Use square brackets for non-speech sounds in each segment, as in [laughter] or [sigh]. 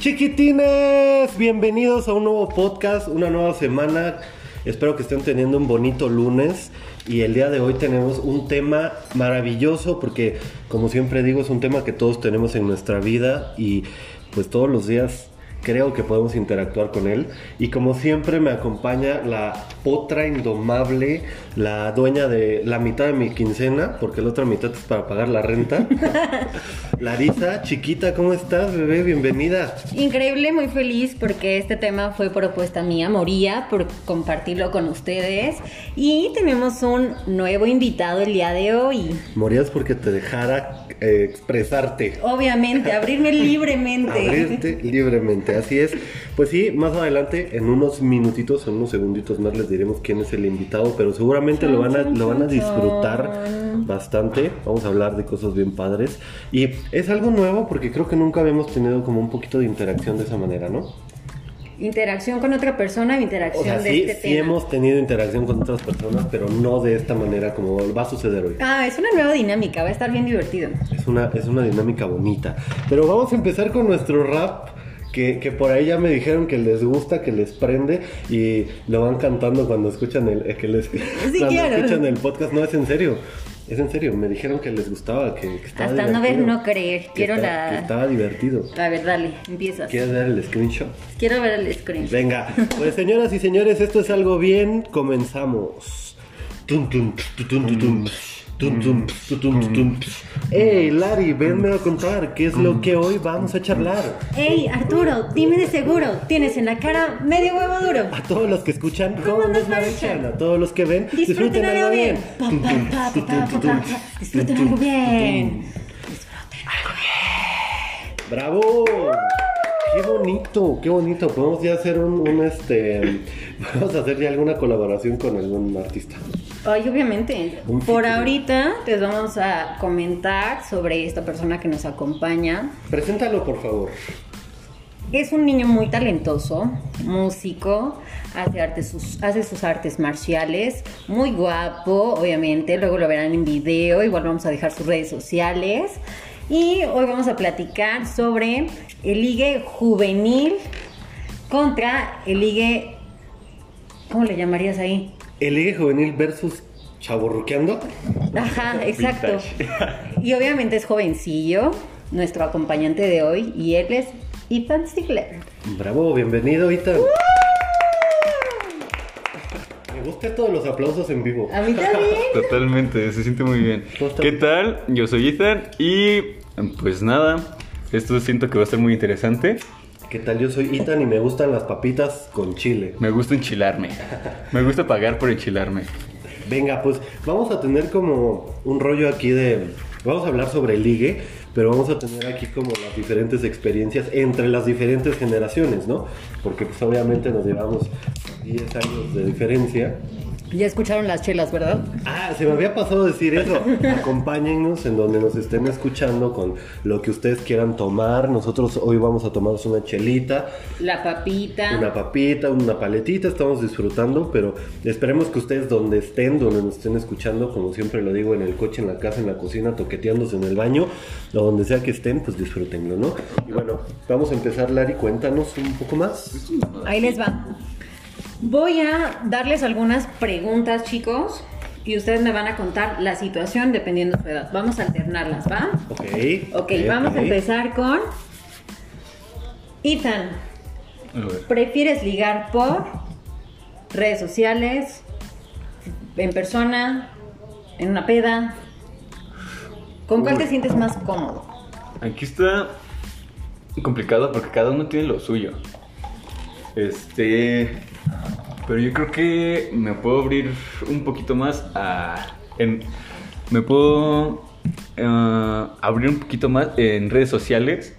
Chiquitines, bienvenidos a un nuevo podcast, una nueva semana. Espero que estén teniendo un bonito lunes y el día de hoy tenemos un tema maravilloso porque como siempre digo es un tema que todos tenemos en nuestra vida y pues todos los días creo que podemos interactuar con él. Y como siempre me acompaña la potra indomable, la dueña de la mitad de mi quincena, porque la otra mitad es para pagar la renta. [laughs] Larisa, chiquita, ¿cómo estás, bebé? Bienvenida. Increíble, muy feliz porque este tema fue propuesta mía, moría por compartirlo con ustedes. Y tenemos un nuevo invitado el día de hoy. Morías porque te dejara eh, expresarte. Obviamente, abrirme [laughs] libremente. Abrirte libremente, así es. Pues sí, más adelante, en unos minutitos, en unos segunditos más les diremos quién es el invitado, pero seguramente lo van a, lo van a disfrutar bastante. Vamos a hablar de cosas bien padres. Y es algo nuevo porque creo que nunca habíamos tenido como un poquito de interacción de esa manera, ¿no? Interacción con otra persona o interacción O sea, de sí, este sí tema. hemos tenido interacción con otras personas, pero no de esta manera como va a suceder hoy. Ah, es una nueva dinámica, va a estar bien divertido. Es una, es una dinámica bonita. Pero vamos a empezar con nuestro rap. Que, que por ahí ya me dijeron que les gusta, que les prende y lo van cantando cuando escuchan el, eh, que les, cuando claro. escuchan el podcast. No, es en serio. Es en serio. Me dijeron que les gustaba, que, que estaba Hasta no ver, no creer. que Quiero que la. estaba divertido. A ver, dale, empiezas. ¿Quieres dar el screenshot? Quiero ver el screen. Venga, [laughs] pues señoras y señores, esto es algo bien. Comenzamos. Tum, tum, tu, tum, tu, tum. Tum, tum, tu, tum, tu, tum. Hey, Lari, venme a contar qué es lo que hoy vamos a charlar. Ey, Arturo, dime de seguro, tienes en la cara medio huevo duro. A todos los que escuchan, ¿cómo ¿Cómo nos marchan? A todos los que ven, Disfruten algo bien. Tum, tum, tum, pa, tum. pa. Disfruten algo bien. ¡Bravo! ¡Qué bonito! ¡Qué bonito! Podemos ya hacer un, un, este. [laughs] Vamos a hacer ya alguna colaboración con algún artista. Ay, obviamente. Por ahorita les vamos a comentar sobre esta persona que nos acompaña. Preséntalo, por favor. Es un niño muy talentoso, músico, hace, sus, hace sus artes marciales, muy guapo, obviamente, luego lo verán en video, igual vamos a dejar sus redes sociales. Y hoy vamos a platicar sobre el ligue juvenil contra el ligue... ¿Cómo le llamarías ahí? El Juvenil versus Chaborruqueando. Ajá, exacto. Y obviamente es jovencillo, nuestro acompañante de hoy, y él es Ethan Stigler. Bravo, bienvenido, Ethan. Me gustan todos los aplausos en vivo. A mí también. [laughs] Totalmente, se siente muy bien. ¿Qué tal? Yo soy Ethan y pues nada, esto siento que va a ser muy interesante. ¿Qué tal? Yo soy Ethan y me gustan las papitas con chile. Me gusta enchilarme. Me gusta pagar por enchilarme. Venga, pues vamos a tener como un rollo aquí de... Vamos a hablar sobre el ligue, pero vamos a tener aquí como las diferentes experiencias entre las diferentes generaciones, ¿no? Porque pues obviamente nos llevamos 10 años de diferencia. Ya escucharon las chelas, ¿verdad? Ah, se me había pasado decir eso. [laughs] Acompáñennos en donde nos estén escuchando con lo que ustedes quieran tomar. Nosotros hoy vamos a tomarnos una chelita, La papita. una papita, una paletita. Estamos disfrutando, pero esperemos que ustedes donde estén, donde nos estén escuchando, como siempre lo digo, en el coche, en la casa, en la cocina, toqueteándose en el baño, o donde sea que estén, pues disfrútenlo, ¿no? Y bueno, vamos a empezar, Lari, cuéntanos un poco más. Ahí les va. Voy a darles algunas preguntas, chicos, y ustedes me van a contar la situación dependiendo de su edad. Vamos a alternarlas, ¿va? Ok. Ok, vamos a empezar con Ethan. A ver. ¿Prefieres ligar por redes sociales, en persona, en una peda? ¿Con cuál te sientes más cómodo? Aquí está complicado porque cada uno tiene lo suyo. Este. Pero yo creo que me puedo abrir un poquito más a. en- me puedo eh, abrir un poquito más en redes sociales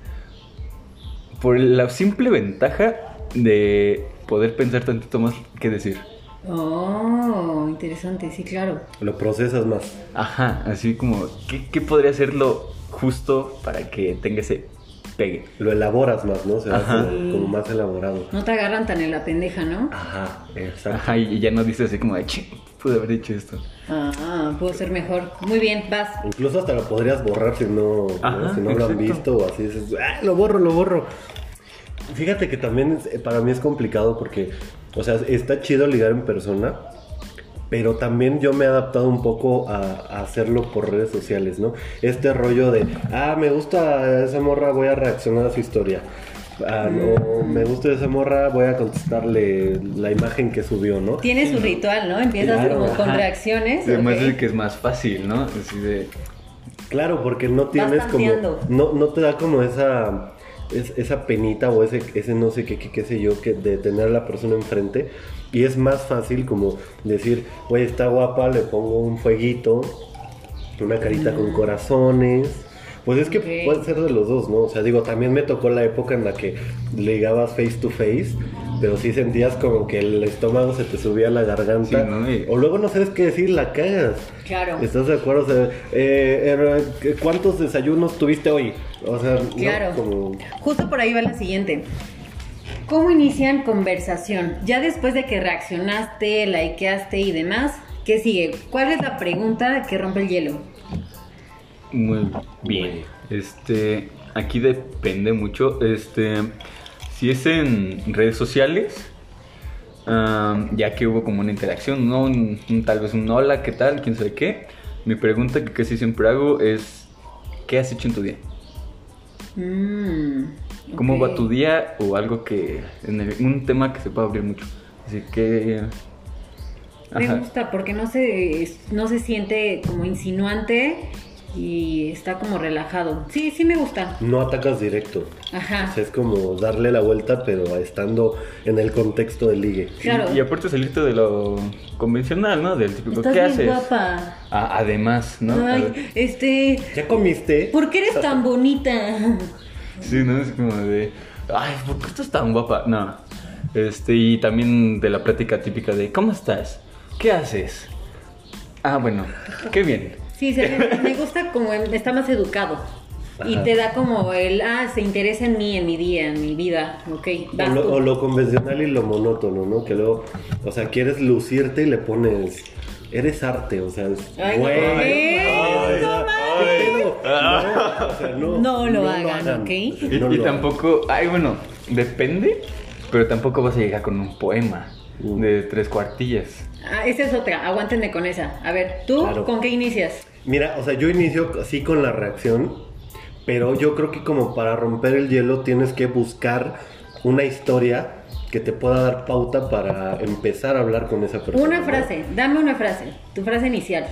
por la simple ventaja de poder pensar tantito más que decir. Oh, interesante, sí, claro. Lo procesas más. Ajá, así como, ¿qué, qué podría ser lo justo para que tenga ese pegue. Lo elaboras más, ¿no? Se como, como más elaborado. No te agarran tan en la pendeja, ¿no? Ajá, exacto. Ajá, y ya no dices así como de, "Ching, pude haber dicho esto. Ah, pudo ser mejor. Muy bien, vas. Incluso hasta lo podrías borrar si no, si no lo han visto o así. Dices, "Ah, lo borro, lo borro. Fíjate que también es- para mí es complicado porque, o sea, está chido ligar en persona, pero también yo me he adaptado un poco a, a hacerlo por redes sociales, ¿no? Este rollo de, ah, me gusta esa morra, voy a reaccionar a su historia. Ah, no, me gusta esa morra, voy a contestarle la imagen que subió, ¿no? Tiene su ritual, ¿no? Empiezas Claro, como con Ajá. reacciones. Además ok. es que es más fácil, ¿no? Así de... Claro, porque no tienes como. No, no te da como esa. Es- esa penita o ese, ese no sé qué, qué, qué sé yo, que de tener a la persona enfrente. Y es más fácil como decir, oye, está guapa, le pongo un fueguito, una carita con corazones. Pues es que Ok. puede ser de los dos, ¿no? O sea, digo, también me tocó la época en la que ligabas face to face, pero sí sentías como que el estómago se te subía a la garganta. Sí, ¿no? Y- O luego no sabes qué decir, la cagas. Claro. ¿Estás de acuerdo? O sea, eh, eh, ¿cuántos desayunos tuviste hoy? O sea, ¿no? Claro. Como- Justo por ahí va la siguiente. ¿Cómo inician conversación? Ya después de que reaccionaste, likeaste y demás, ¿qué sigue? ¿Cuál es la pregunta que rompe el hielo? Muy bien. Este, aquí depende mucho. Este, si es en redes sociales, ya que hubo como una interacción, no Un- un- tal vez un hola, ¿qué tal? ¿Quién sabe qué? Mi pregunta que casi siempre hago es, ¿qué has hecho en tu día? Mm, ¿Cómo ok. va tu día? O algo que, en el- un tema que se puede abrir mucho. Así que... Me gusta porque no se, no se siente como insinuante y está como relajado. Sí, sí me gusta. no atacas directo. Ajá. O sea, es como darle la vuelta, pero estando en el contexto del ligue. Claro. Y, y aparte salirte de lo convencional, ¿no? Del típico, Estás ¿qué bien haces? guapa. Ah, además, ¿no? Ay, este, ¿Ya comiste? ¿por qué eres tan bonita? Sí, ¿no? Es como de, ay, ¿por qué estás tan guapa? No. Este, y también de la plática típica de, ¿cómo estás? ¿Qué haces? Ah, bueno, qué bien. Sí, se- [laughs] me gusta como el- está más educado. Y Ajá. te da como el, ah, se interesa en mí, en mi día, en mi vida. Ok, O lo, tú. o lo convencional y lo monótono, ¿no? Que luego, o sea, quieres lucirte y le pones, eres arte, o sea, es- Ay, güey. no, ay. No ¿qué pedo? No, o sea, no, No lo hagan, ¿ok? Y, No y lo tampoco, ay, bueno, depende, pero tampoco vas a llegar con un poema Mm. de tres cuartillas. Ah, esa es otra, aguántenme con esa. A ver, ¿tú Claro. con qué inicias? Mira, o sea, yo inicio así con la reacción, pero yo creo que como para romper el hielo tienes que buscar una historia que te pueda dar pauta para empezar a hablar con esa persona. Una frase, dame una frase, tu frase inicial.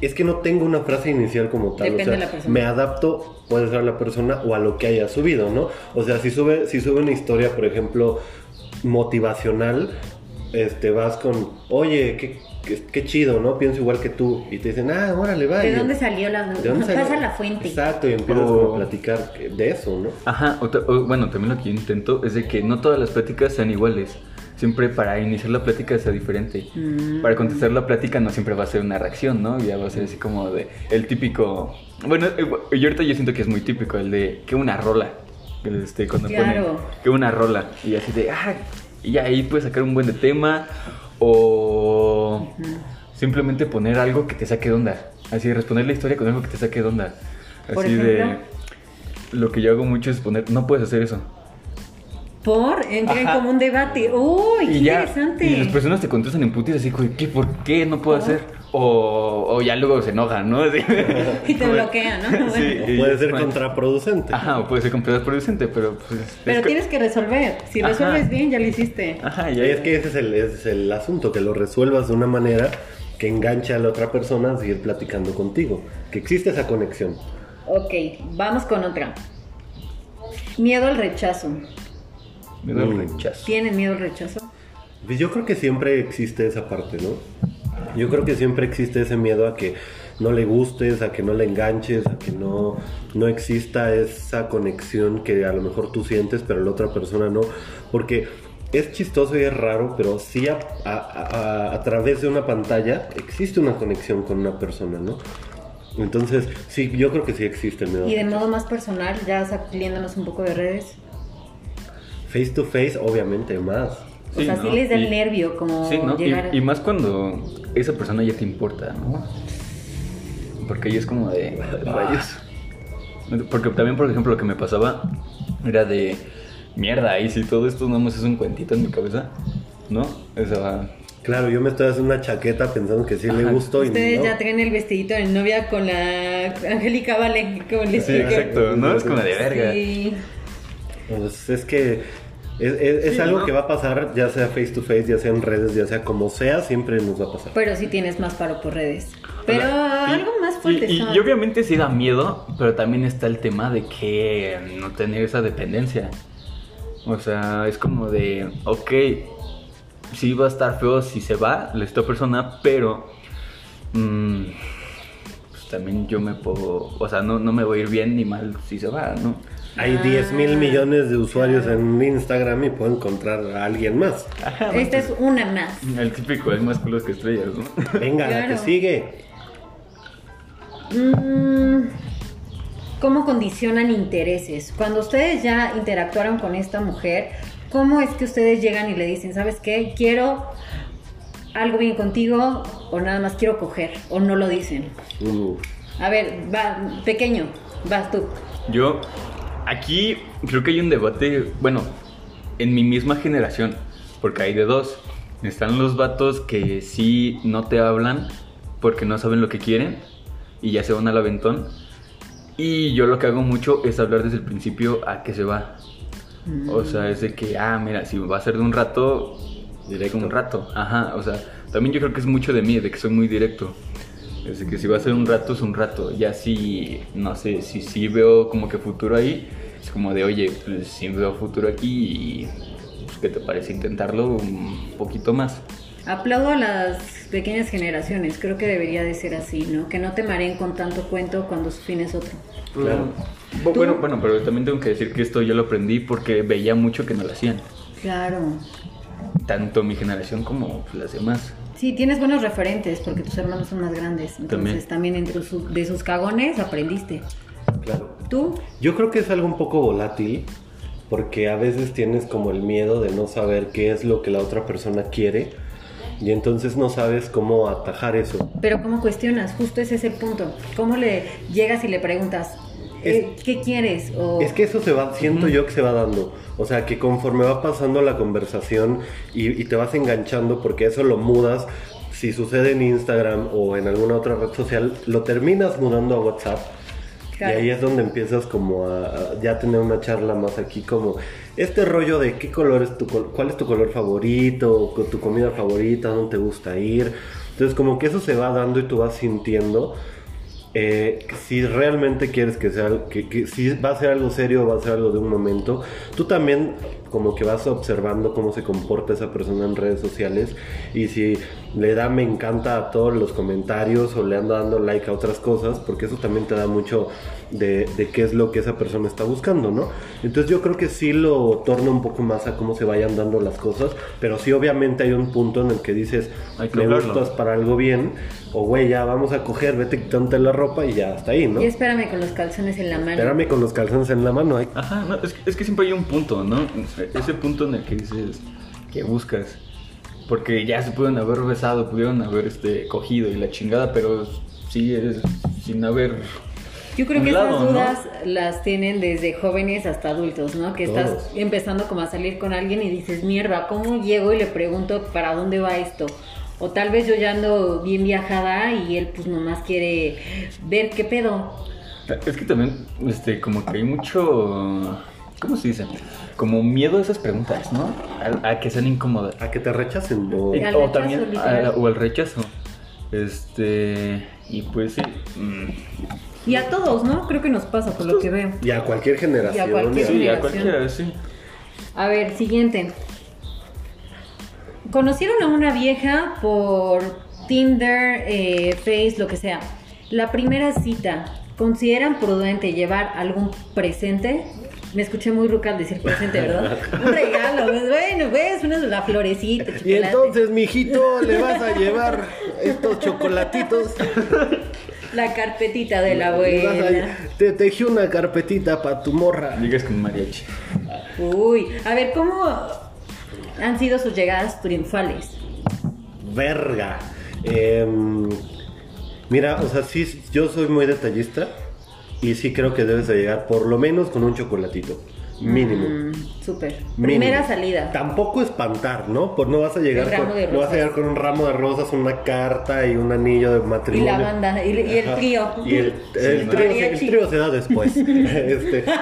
Es que no tengo una frase inicial como tal. Depende o sea, de la persona. Me adapto, puede ser a la persona o a lo que haya subido, ¿no? O sea, si sube, si sube una historia, por ejemplo, motivacional, este, vas con, oye, qué, qué, qué chido, ¿no? Pienso igual que tú. Y te dicen, ah, órale, va. ¿De dónde salió la ¿De dónde salió? Pasa la fuente. Exacto, y empiezas O- como a platicar de eso, ¿no? Ajá, o ta- o, bueno, también lo que yo intento es de que no todas las pláticas sean iguales. Siempre para iniciar la plática sea diferente. Mm. Para contestar la plática no siempre va a ser una reacción, ¿no? Ya va a ser así como de el típico... Bueno, eh, y ahorita yo siento que es muy típico el de que una rola. Este, cuando Claro. ponen que una rola. Y así de, ah, y ahí puedes sacar un buen de tema. O simplemente poner algo que te saque de onda. Así, responder la historia con algo que te saque de onda. Por Así de... Lo que yo hago mucho es poner, no puedes hacer eso. Por, entra en como un debate. ¡Uy, qué ya, interesante! y las personas te contestan en putis así, ¿qué, ¿por qué no puedo hacer? O, o ya luego se enojan, ¿no? Así. [laughs] Y te bloquean, ¿no? Sí, O puede ser contraproducente. Ajá, o puede ser contraproducente, pero pues... Pero es tienes que resolver. Si Ajá. resuelves bien, ya lo hiciste. Ajá, Y es que ese es el, ese es el asunto, que lo resuelvas de una manera que enganche a la otra persona a seguir platicando contigo. Que existe esa conexión. Ok, vamos con otra. Miedo al rechazo. Me da el Mm. rechazo. ¿Tienen miedo al rechazo? Pues yo creo que siempre existe esa parte, ¿no? Yo creo que siempre existe ese miedo a que no le gustes, a que no le enganches, a que no, no exista esa conexión que a lo mejor tú sientes, pero la otra persona no. Porque es chistoso y es raro, pero sí a, a- a- a través de una pantalla existe una conexión con una persona, ¿no? Entonces, sí, yo creo que sí existe el miedo. Y de modo más personal, ya saliéndonos un poco de redes. Face to face, obviamente, más. o sea, sí les da el Y- nervio como Sí, ¿no? Y- llegar... y, más cuando esa persona ya te importa, ¿no? Porque ahí es como de... [laughs] Rayos. Porque también, por ejemplo, lo que me pasaba era de... Mierda, y si todo esto nada más es un cuentito en mi cabeza, ¿no? O sea... Claro, yo me estoy haciendo una chaqueta pensando que sí le gustó y Ustedes no. ya traen el vestidito de novia con la Angélica Vale, como les Sí, exacto, ¿no? Es como de verga. Sí. Pues es que es, es- algo ¿no? que va a pasar, ya sea face to face, ya sea en redes, ya sea como sea, siempre nos va a pasar. Pero sí tienes más paro por redes. Pero y- algo más fuerte. Y, y obviamente sí da miedo, pero también está el tema de que no tener esa dependencia. O sea, es como de, ok, sí va a estar feo si se va la esta persona, pero mm, pues también yo me puedo, o sea, no, no me voy a ir bien ni mal si se va, ¿no? Hay Ah, 10 mil millones de usuarios en Instagram y puedo encontrar a alguien más. Ajá, Esta es una más. El típico, hay más culos que estrellas, ¿no? Venga, la que sigue. Mm, ¿Cómo condicionan intereses? Cuando ustedes ya interactuaron con esta mujer, ¿cómo es que ustedes llegan y le dicen, ¿sabes qué? Quiero algo bien contigo o nada más quiero coger o no lo dicen? Uh, A ver, va, pequeño, vas tú. Yo, aquí creo que hay un debate, bueno, en mi misma generación, porque hay de dos. Están los vatos que sí no te hablan porque no saben lo que quieren y ya se van al aventón. Y yo lo que hago mucho es hablar desde el principio a qué se va. O sea, es de que, ah, mira, si va a ser de un rato, Directo. un rato. Ajá, o sea, también yo creo que es mucho de mí, de que soy muy directo. Es de que si va a ser un rato, es un rato. Ya si, no sé, si sí veo como que futuro ahí, es como de, oye, pues sí veo futuro aquí y pues, ¿qué te parece intentarlo un poquito más? Aplaudo a las pequeñas generaciones, creo que debería de ser así, ¿no? Que no te mareen con tanto cuento cuando su fin es otro. Claro. Bueno, bueno, pero también tengo que decir que esto yo lo aprendí porque veía mucho que no lo hacían. Claro. Tanto mi generación como las demás. Sí, tienes buenos referentes porque tus hermanos son más grandes. Entonces también, entre de sus cagones aprendiste. claro. ¿Tú? Yo creo que es algo un poco volátil porque a veces tienes como el miedo de no saber qué es lo que la otra persona quiere y entonces no sabes cómo atajar eso. Pero ¿cómo cuestionas? Justo ese es el punto. ¿Cómo le llegas y le preguntas, eh, ¿qué quieres? O, Es que eso se va, siento yo que se va dando. O sea, que conforme va pasando la conversación y, y te vas enganchando, porque eso lo mudas, si sucede en Instagram o en alguna otra red social, lo terminas mudando a WhatsApp. Claro. Y ahí es donde empiezas como a, a ya tener una charla más aquí, como este rollo de qué color es tu, cuál es tu color favorito, tu comida favorita, dónde te gusta ir. Entonces como que eso se va dando y tú vas sintiendo eh, si realmente quieres que sea, que, si va a ser algo serio va a ser algo de un momento, tú también como que vas observando cómo se comporta esa persona en redes sociales y si le da me encanta a todos los comentarios o le anda dando like a otras cosas, porque eso también te da mucho de, de qué es lo que esa persona está buscando, ¿no? Entonces yo creo que sí lo torna un poco más a cómo se vayan dando las cosas, pero sí obviamente hay un punto en el que dices, Hay que me hablarlo. gustas para algo bien, o güey, ya vamos a coger, vete quitándote la ropa y ya hasta ahí, ¿no? Y espérame con los calzones en la mano. Espérame con los calzones en la mano. ay. Ajá, no, es, que- es que siempre hay un punto, ¿no? Ese punto en el que dices que buscas. Porque ya se pudieron haber besado, pudieron haber este, cogido y la chingada, pero sigues sin haber. Yo creo que esas dudas las tienen desde jóvenes hasta adultos, ¿no? Que estás empezando como a salir con alguien y dices, mierda, ¿cómo llego y le pregunto para dónde va esto? O tal vez yo ya ando bien viajada y él pues nomás quiere ver qué pedo. Es que también, este, como que hay mucho. ¿Cómo se dice? Como miedo a esas preguntas, ¿no? A, a que sean incómodas. A que te rechacen. o- Y- Al o rechazo, también a- o el rechazo. Este. Y pues sí. mm, Y a todos, ¿no? Creo que nos pasa por lo que veo. Y a cualquier generación. Y a cualquier- Sí, a cualquiera, sí. A ver, siguiente. Conocieron a una vieja por Tinder, eh, Face, lo que sea. La primera cita, ¿consideran prudente llevar algún presente? Me escuché muy ruca al decir presente, ¿verdad? [laughs] Un regalo, pues, bueno, pues, una la florecita, Y chocolate. entonces, mijito, le vas a llevar estos chocolatitos. La carpetita de la abuela. Te tejí una carpetita para tu morra. Llegas con mariachi. Uy, a ver, ¿cómo han sido sus llegadas triunfales? Verga. Em, mira, o sea, sí, yo soy muy detallista y sí creo que debes de llegar por lo menos con un chocolatito. Mínimo. Mm, súper. Primera salida. Tampoco espantar, ¿no? Pues no vas a llegar con, no vas a llegar con un ramo de rosas, una carta y un anillo de Y matrimonio. la banda, y, y el trío. Y el, el Sí, trío, se- el trío se da después. [laughs] Este, [laughs]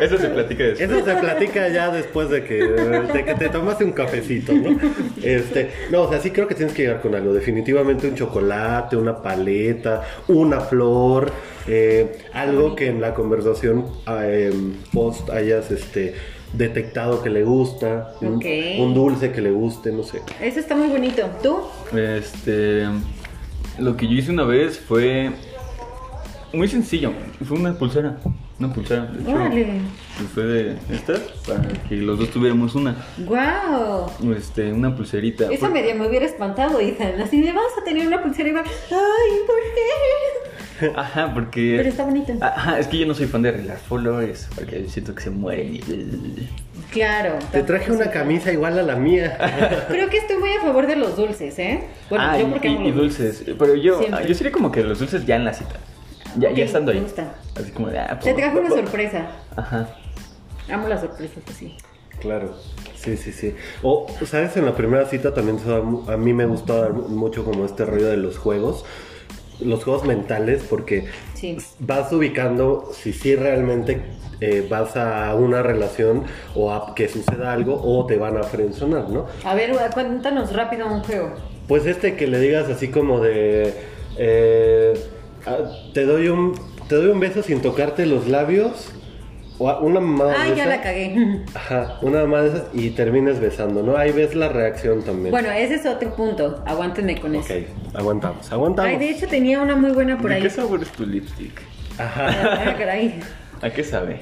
Eso se platica después. eso se platica ya después de que, de que te tomaste un cafecito, ¿no? Este, no, o sea, sí creo que tienes que llegar con algo. Definitivamente un chocolate, una paleta, una flor, eh, algo que en la conversación eh, post hayas este, detectado que le gusta, un- dulce que le guste, no sé. Eso está muy bonito. ¿Tú? Este. Lo que yo hice una vez fue. Muy sencillo. Fue una pulsera. Una pulsera. De hecho, Órale. y fue de estas para que los dos tuviéramos una. ¡Guau! Este, una pulserita. Media me hubiera espantado, Ethan. Así de, vamos a tener una pulsera y va, ¡ay, por qué! [laughs] Ajá, porque. Pero está bonito. Ajá, es que yo no soy fan de arreglar followers porque siento que se mueren y. Claro. Te traje una camisa igual a la mía. [laughs] Creo que estoy muy a favor de los dulces, ¿eh? Bueno, ah, yo y- porque y, amo y dulces. Pero yo, Siempre. yo sería como que los dulces ya en la cita. Ya, ya estando me ahí. gusta. Así como de. Ah, Te trajo una sorpresa. Ajá. Amo las sorpresas, así. Claro, sí, sí, sí. O, ¿sabes? En la primera cita también a mí me gusta mucho como este rollo de los juegos, los juegos mentales, porque Sí. vas ubicando si sí realmente eh, vas a una relación o a que suceda algo o te van a frenzonar, ¿no? A ver, cuéntanos rápido un juego. Pues este que le digas así como de... eh, ah, te, doy un, te doy un beso sin tocarte los labios. O una mamada de ya la cagué. [laughs] Ajá, una mamada de esas y termines besando, ¿no? Ahí ves la reacción también. Bueno, ese es otro punto. Aguántenme con Ok, eso. aguantamos, aguantamos. Ay, de hecho tenía una muy buena por ¿De ahí. qué sabor es tu lipstick? Ajá. Ah, caray. ¿A qué sabe?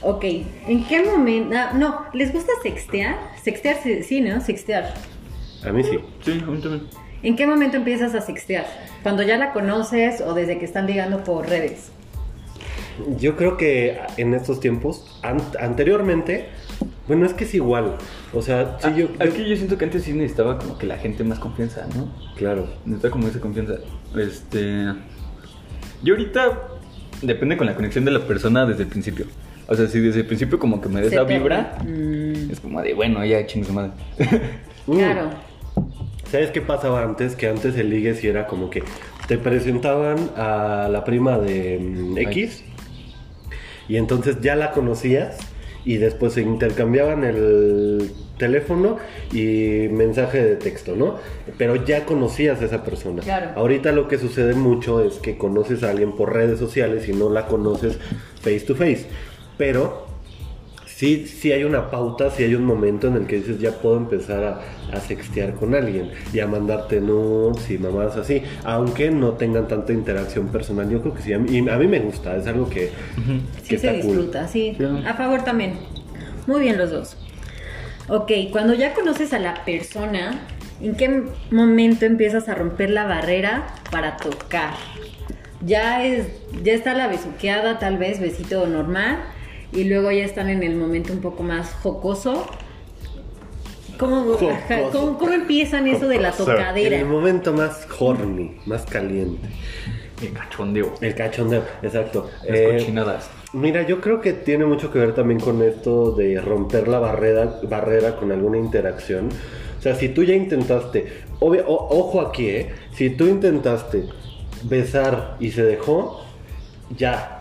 Ok, ¿en qué momento? ah, no, ¿les gusta sextear? Sextear, sí, sí, ¿no? Sextear. A mí sí. Sí, a mí también. ¿En qué momento empiezas a sextear? ¿Cuando ya la conoces o desde que están ligando por redes? Yo creo que en estos tiempos, an- anteriormente, bueno, es que es igual. O sea, sí, Ah, yo, yo- Aquí yo siento que antes sí necesitaba como que la gente más confianza, ¿no? Claro. Necesitaba como esa confianza. Este. Yo ahorita depende con la conexión de la persona desde el principio. O sea, si desde el principio como que me des la vibra, Mm, es como de bueno, ya chingue su madre. [laughs] Claro. ¿Sabes qué pasaba antes? Que antes el ligue sí era como que te presentaban a la prima de mm, X y entonces ya la conocías y después se intercambiaban el teléfono y mensaje de texto, ¿no? Pero ya conocías a esa persona. Claro. Ahorita lo que sucede mucho es que conoces a alguien por redes sociales y no la conoces face to face. Pero sí, sí hay una pauta, sí hay un momento en el que dices ya puedo empezar a, a sextear con alguien y a mandarte nudes y mamadas así, aunque no tengan tanta interacción personal. Yo creo que sí, a mí, y a mí me gusta, es algo que, que Sí se cool. disfruta, sí. Sí. A favor también. Muy bien los dos. Ok, cuando ya conoces a la persona, ¿en qué momento empiezas a romper la barrera para tocar? Ya es, ya está la besuqueada, tal vez, besito normal, y luego ya están en el momento un poco más jocoso. ¿Cómo, ajá, cómo- cómo empiezan eso de la En tocadera? el momento más horny, más caliente. El cachondeo. El cachondeo, exacto. Las Eh, cochinadas. Mira, yo creo que tiene mucho que ver también con esto de romper la barrera, barrera con alguna interacción. O sea, si tú ya intentaste, obvio- o- ojo aquí, ¿eh? Si tú intentaste besar y se dejó, ya.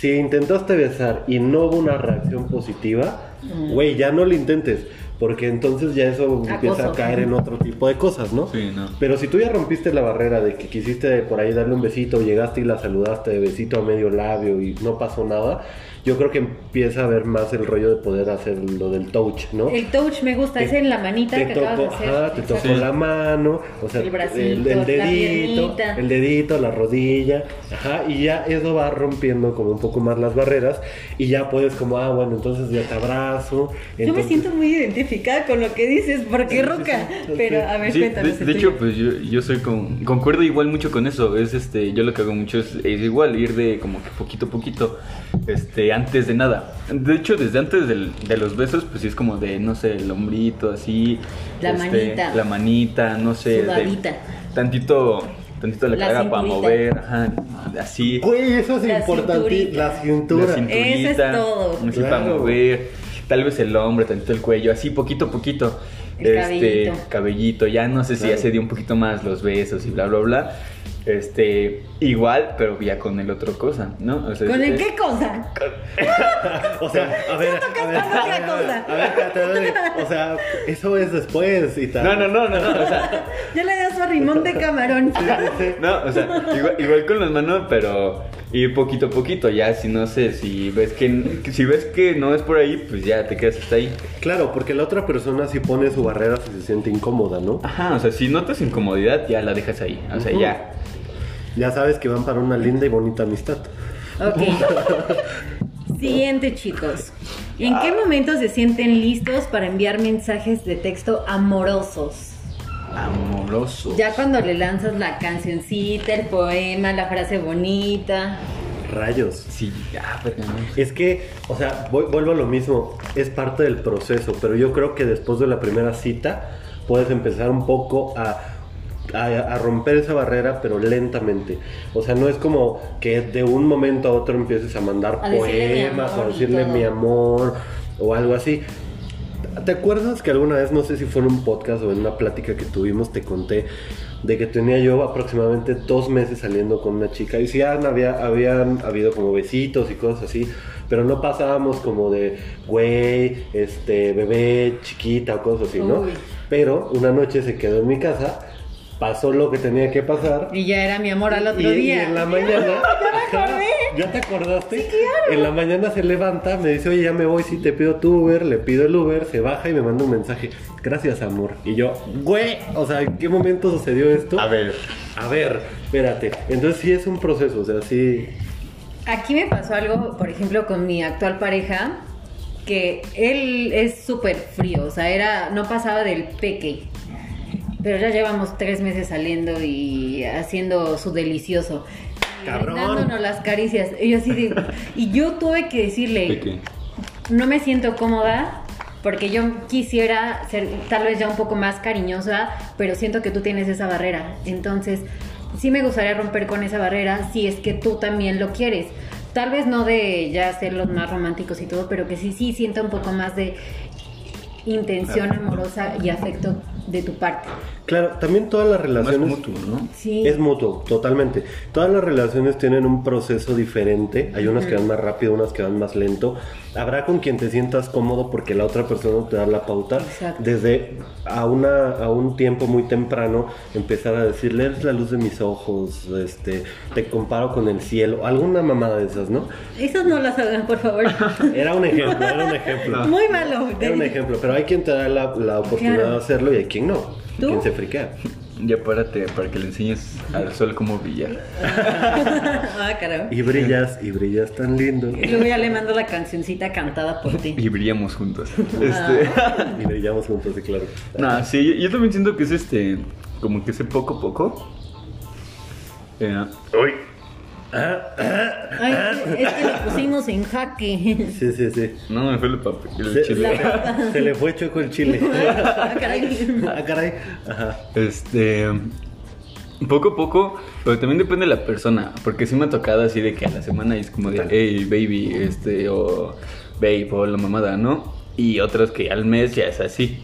Si intentaste besar y no hubo una reacción positiva, güey, ya no lo intentes. porque entonces ya eso empieza a caer en otro tipo de cosas, ¿no? Sí, no. Pero si tú ya rompiste la barrera de que quisiste por ahí darle un besito, llegaste y la saludaste de besito a medio labio y no pasó nada, yo creo que empieza a haber más el rollo de poder hacer lo del touch, ¿no? El touch me gusta, Te- es en la manita te que tocó, acabas de hacer. ajá, te Exacto. tocó la mano, o sea, El bracito, el, el la dedito, piernita. el dedito, la rodilla, ajá, y ya eso va rompiendo como un poco más las barreras y ya puedes como, ah, bueno, entonces ya te abrazo. Yo me entonces- siento muy identificada con lo que dices, porque roca. sí, Pero sí. a ver, Sí, cuéntanos. de, de hecho, pues yo, yo soy con, concuerdo igual mucho con eso. Es este, yo lo que hago mucho es, es igual ir de como que poquito a poquito, este, antes de nada. De hecho, desde antes del- de los besos, pues sí es como de, no sé, el hombrito así, La este, manita. la manita, no sé, de- tantito, tantito la, La cara para mover, ajá, así. Güey, eso es La importante, cinturita. la cintura. La cinturita, Eso es todo. así Claro. para mover, tal vez el hombro, tantito el cuello, así poquito a poquito. El este, cabellito. cabellito, ya no sé si ya se dio un poquito más los besos y bla, bla, bla. Este, igual, pero ya con el otro cosa, ¿no? O sea, ¿Con el es- qué cosa? [laughs] O sea, a ver, a ver, con a ver, a ver, cosa. a ver, espérate, a ver, o sea, eso es después y tal. No, no, no, no, no, o sea, [laughs] Yo le das a rimón de camarón. [laughs] no, o sea, igual, igual con las manos, pero ir poquito a poquito, ya si no sé, si ves que si ves que no es por ahí, pues ya te quedas hasta ahí. Claro, porque la otra persona sí pone su barrera si se siente incómoda, ¿no? Ajá, o sea, si notas incomodidad, ya la dejas ahí, o sea, ya. Ya sabes que van para una linda y bonita amistad. Ok. [laughs] Siguiente, chicos. ¿En qué momentos se sienten listos para enviar mensajes de texto amorosos? Amoroso. Ya cuando le lanzas la cancioncita, el poema, la frase bonita. Rayos. Sí, ya, pero no. Es que, o sea, voy- vuelvo a lo mismo, es parte del proceso, pero yo creo que después de la primera cita puedes empezar un poco a, a, a romper esa barrera, pero lentamente. O sea, no es como que de un momento a otro empieces a mandar A poemas o a decirle mi amor o algo así. ¿Te acuerdas que alguna vez, no sé si fue en un podcast o en una plática que tuvimos, te conté de que tenía yo aproximadamente dos meses saliendo con una chica y sí han- había, habían habido como besitos y cosas así, pero no pasábamos como de güey, este, bebé, chiquita o cosas así, ¿no? Uy. Pero una noche se quedó en mi casa, pasó lo que tenía que pasar Y ya era mi amor al otro y, y día. en la [laughs] mañana. ¿Ya te acordaste? En la mañana se levanta, me dice, oye, ya me voy, si te pido tu Uber, le pido el Uber, se baja y me manda un mensaje. Gracias, amor. Y yo, güey, o sea, ¿en qué momento sucedió esto? A ver. A ver, espérate. Entonces sí es un proceso, o sea, sí. Aquí me pasó algo, por ejemplo, con mi actual pareja, que él es súper frío, o sea, era, no pasaba del peque. Pero ya llevamos tres meses saliendo y haciendo su delicioso. Cabrón. Dándonos las caricias. Y yo así de- y yo tuve que decirle, no me siento cómoda porque yo quisiera ser tal vez ya un poco más cariñosa, pero siento que tú tienes esa barrera. Entonces, sí me gustaría romper con esa barrera si es que tú también lo quieres. Tal vez no de ya ser los más románticos y todo, pero que sí, sí sienta un poco más de intención amorosa y afecto de tu parte. Claro, también todas las relaciones. mutuo, ¿no? Sí. Es mutuo, totalmente. Todas las relaciones tienen un proceso diferente. Hay unas que van más rápido, unas que van más lento. Habrá con quien te sientas cómodo porque la otra persona te da la pauta. Exacto. Desde a, una, a un tiempo muy temprano empezar a decirle, eres la luz de mis ojos, este, te comparo con el cielo, alguna mamada de esas, ¿no? Esas no las hagan, por favor. [laughs] Era un ejemplo, era un ejemplo. Muy malo. Era un ejemplo, pero hay quien te da la, la oportunidad Claro. de hacerlo y hay quien no. ¿Tú? Quien se friquea. [laughs] Ya párate para que le enseñes al sol cómo brillar. [laughs] ah, caramba. Y brillas, y brillas tan lindo. Y luego ya le mando la cancioncita cantada por ti. Y brillamos juntos. [laughs] Este. Y brillamos juntos, sí, claro. No, sí, yo, yo también siento que es este. Como que ese poco a poco. Eh, uy. Ay, es que lo pusimos en jaque. Sí, sí, sí. No, me fue el papel. El Se, chile. se- se le fue choco el chile. [laughs] Ah, caray. ah, caray. Ajá. Este. Poco a poco, pero también depende de la persona. Porque sí me ha tocado así de que a la semana es como de, hey, baby, este, o babe, o la mamada, ¿no? Y otras que al mes ya es así.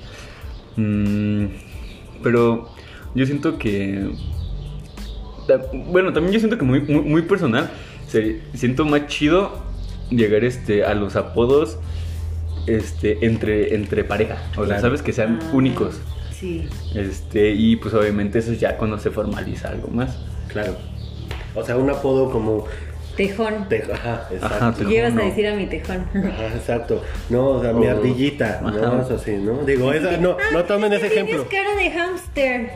Mm, pero yo siento que. Bueno, también yo siento que muy, muy, muy personal. se- siento más chido llegar este, a los apodos este, entre, entre pareja. O sea, sabes que sean Ah, únicos. Sí. Este, y pues obviamente eso es ya cuando se formaliza algo más. Claro. O sea, un apodo como... Tejón. te- Ajá, exacto. Ajá, te- Llevas no. a decir a mi tejón. Ajá, exacto. No, o sea, mi O- ardillita, ¿no? Ajá. Es así, ¿no? Digo, esa, no, no tomen ese ejemplo. Tienes cara de hámster.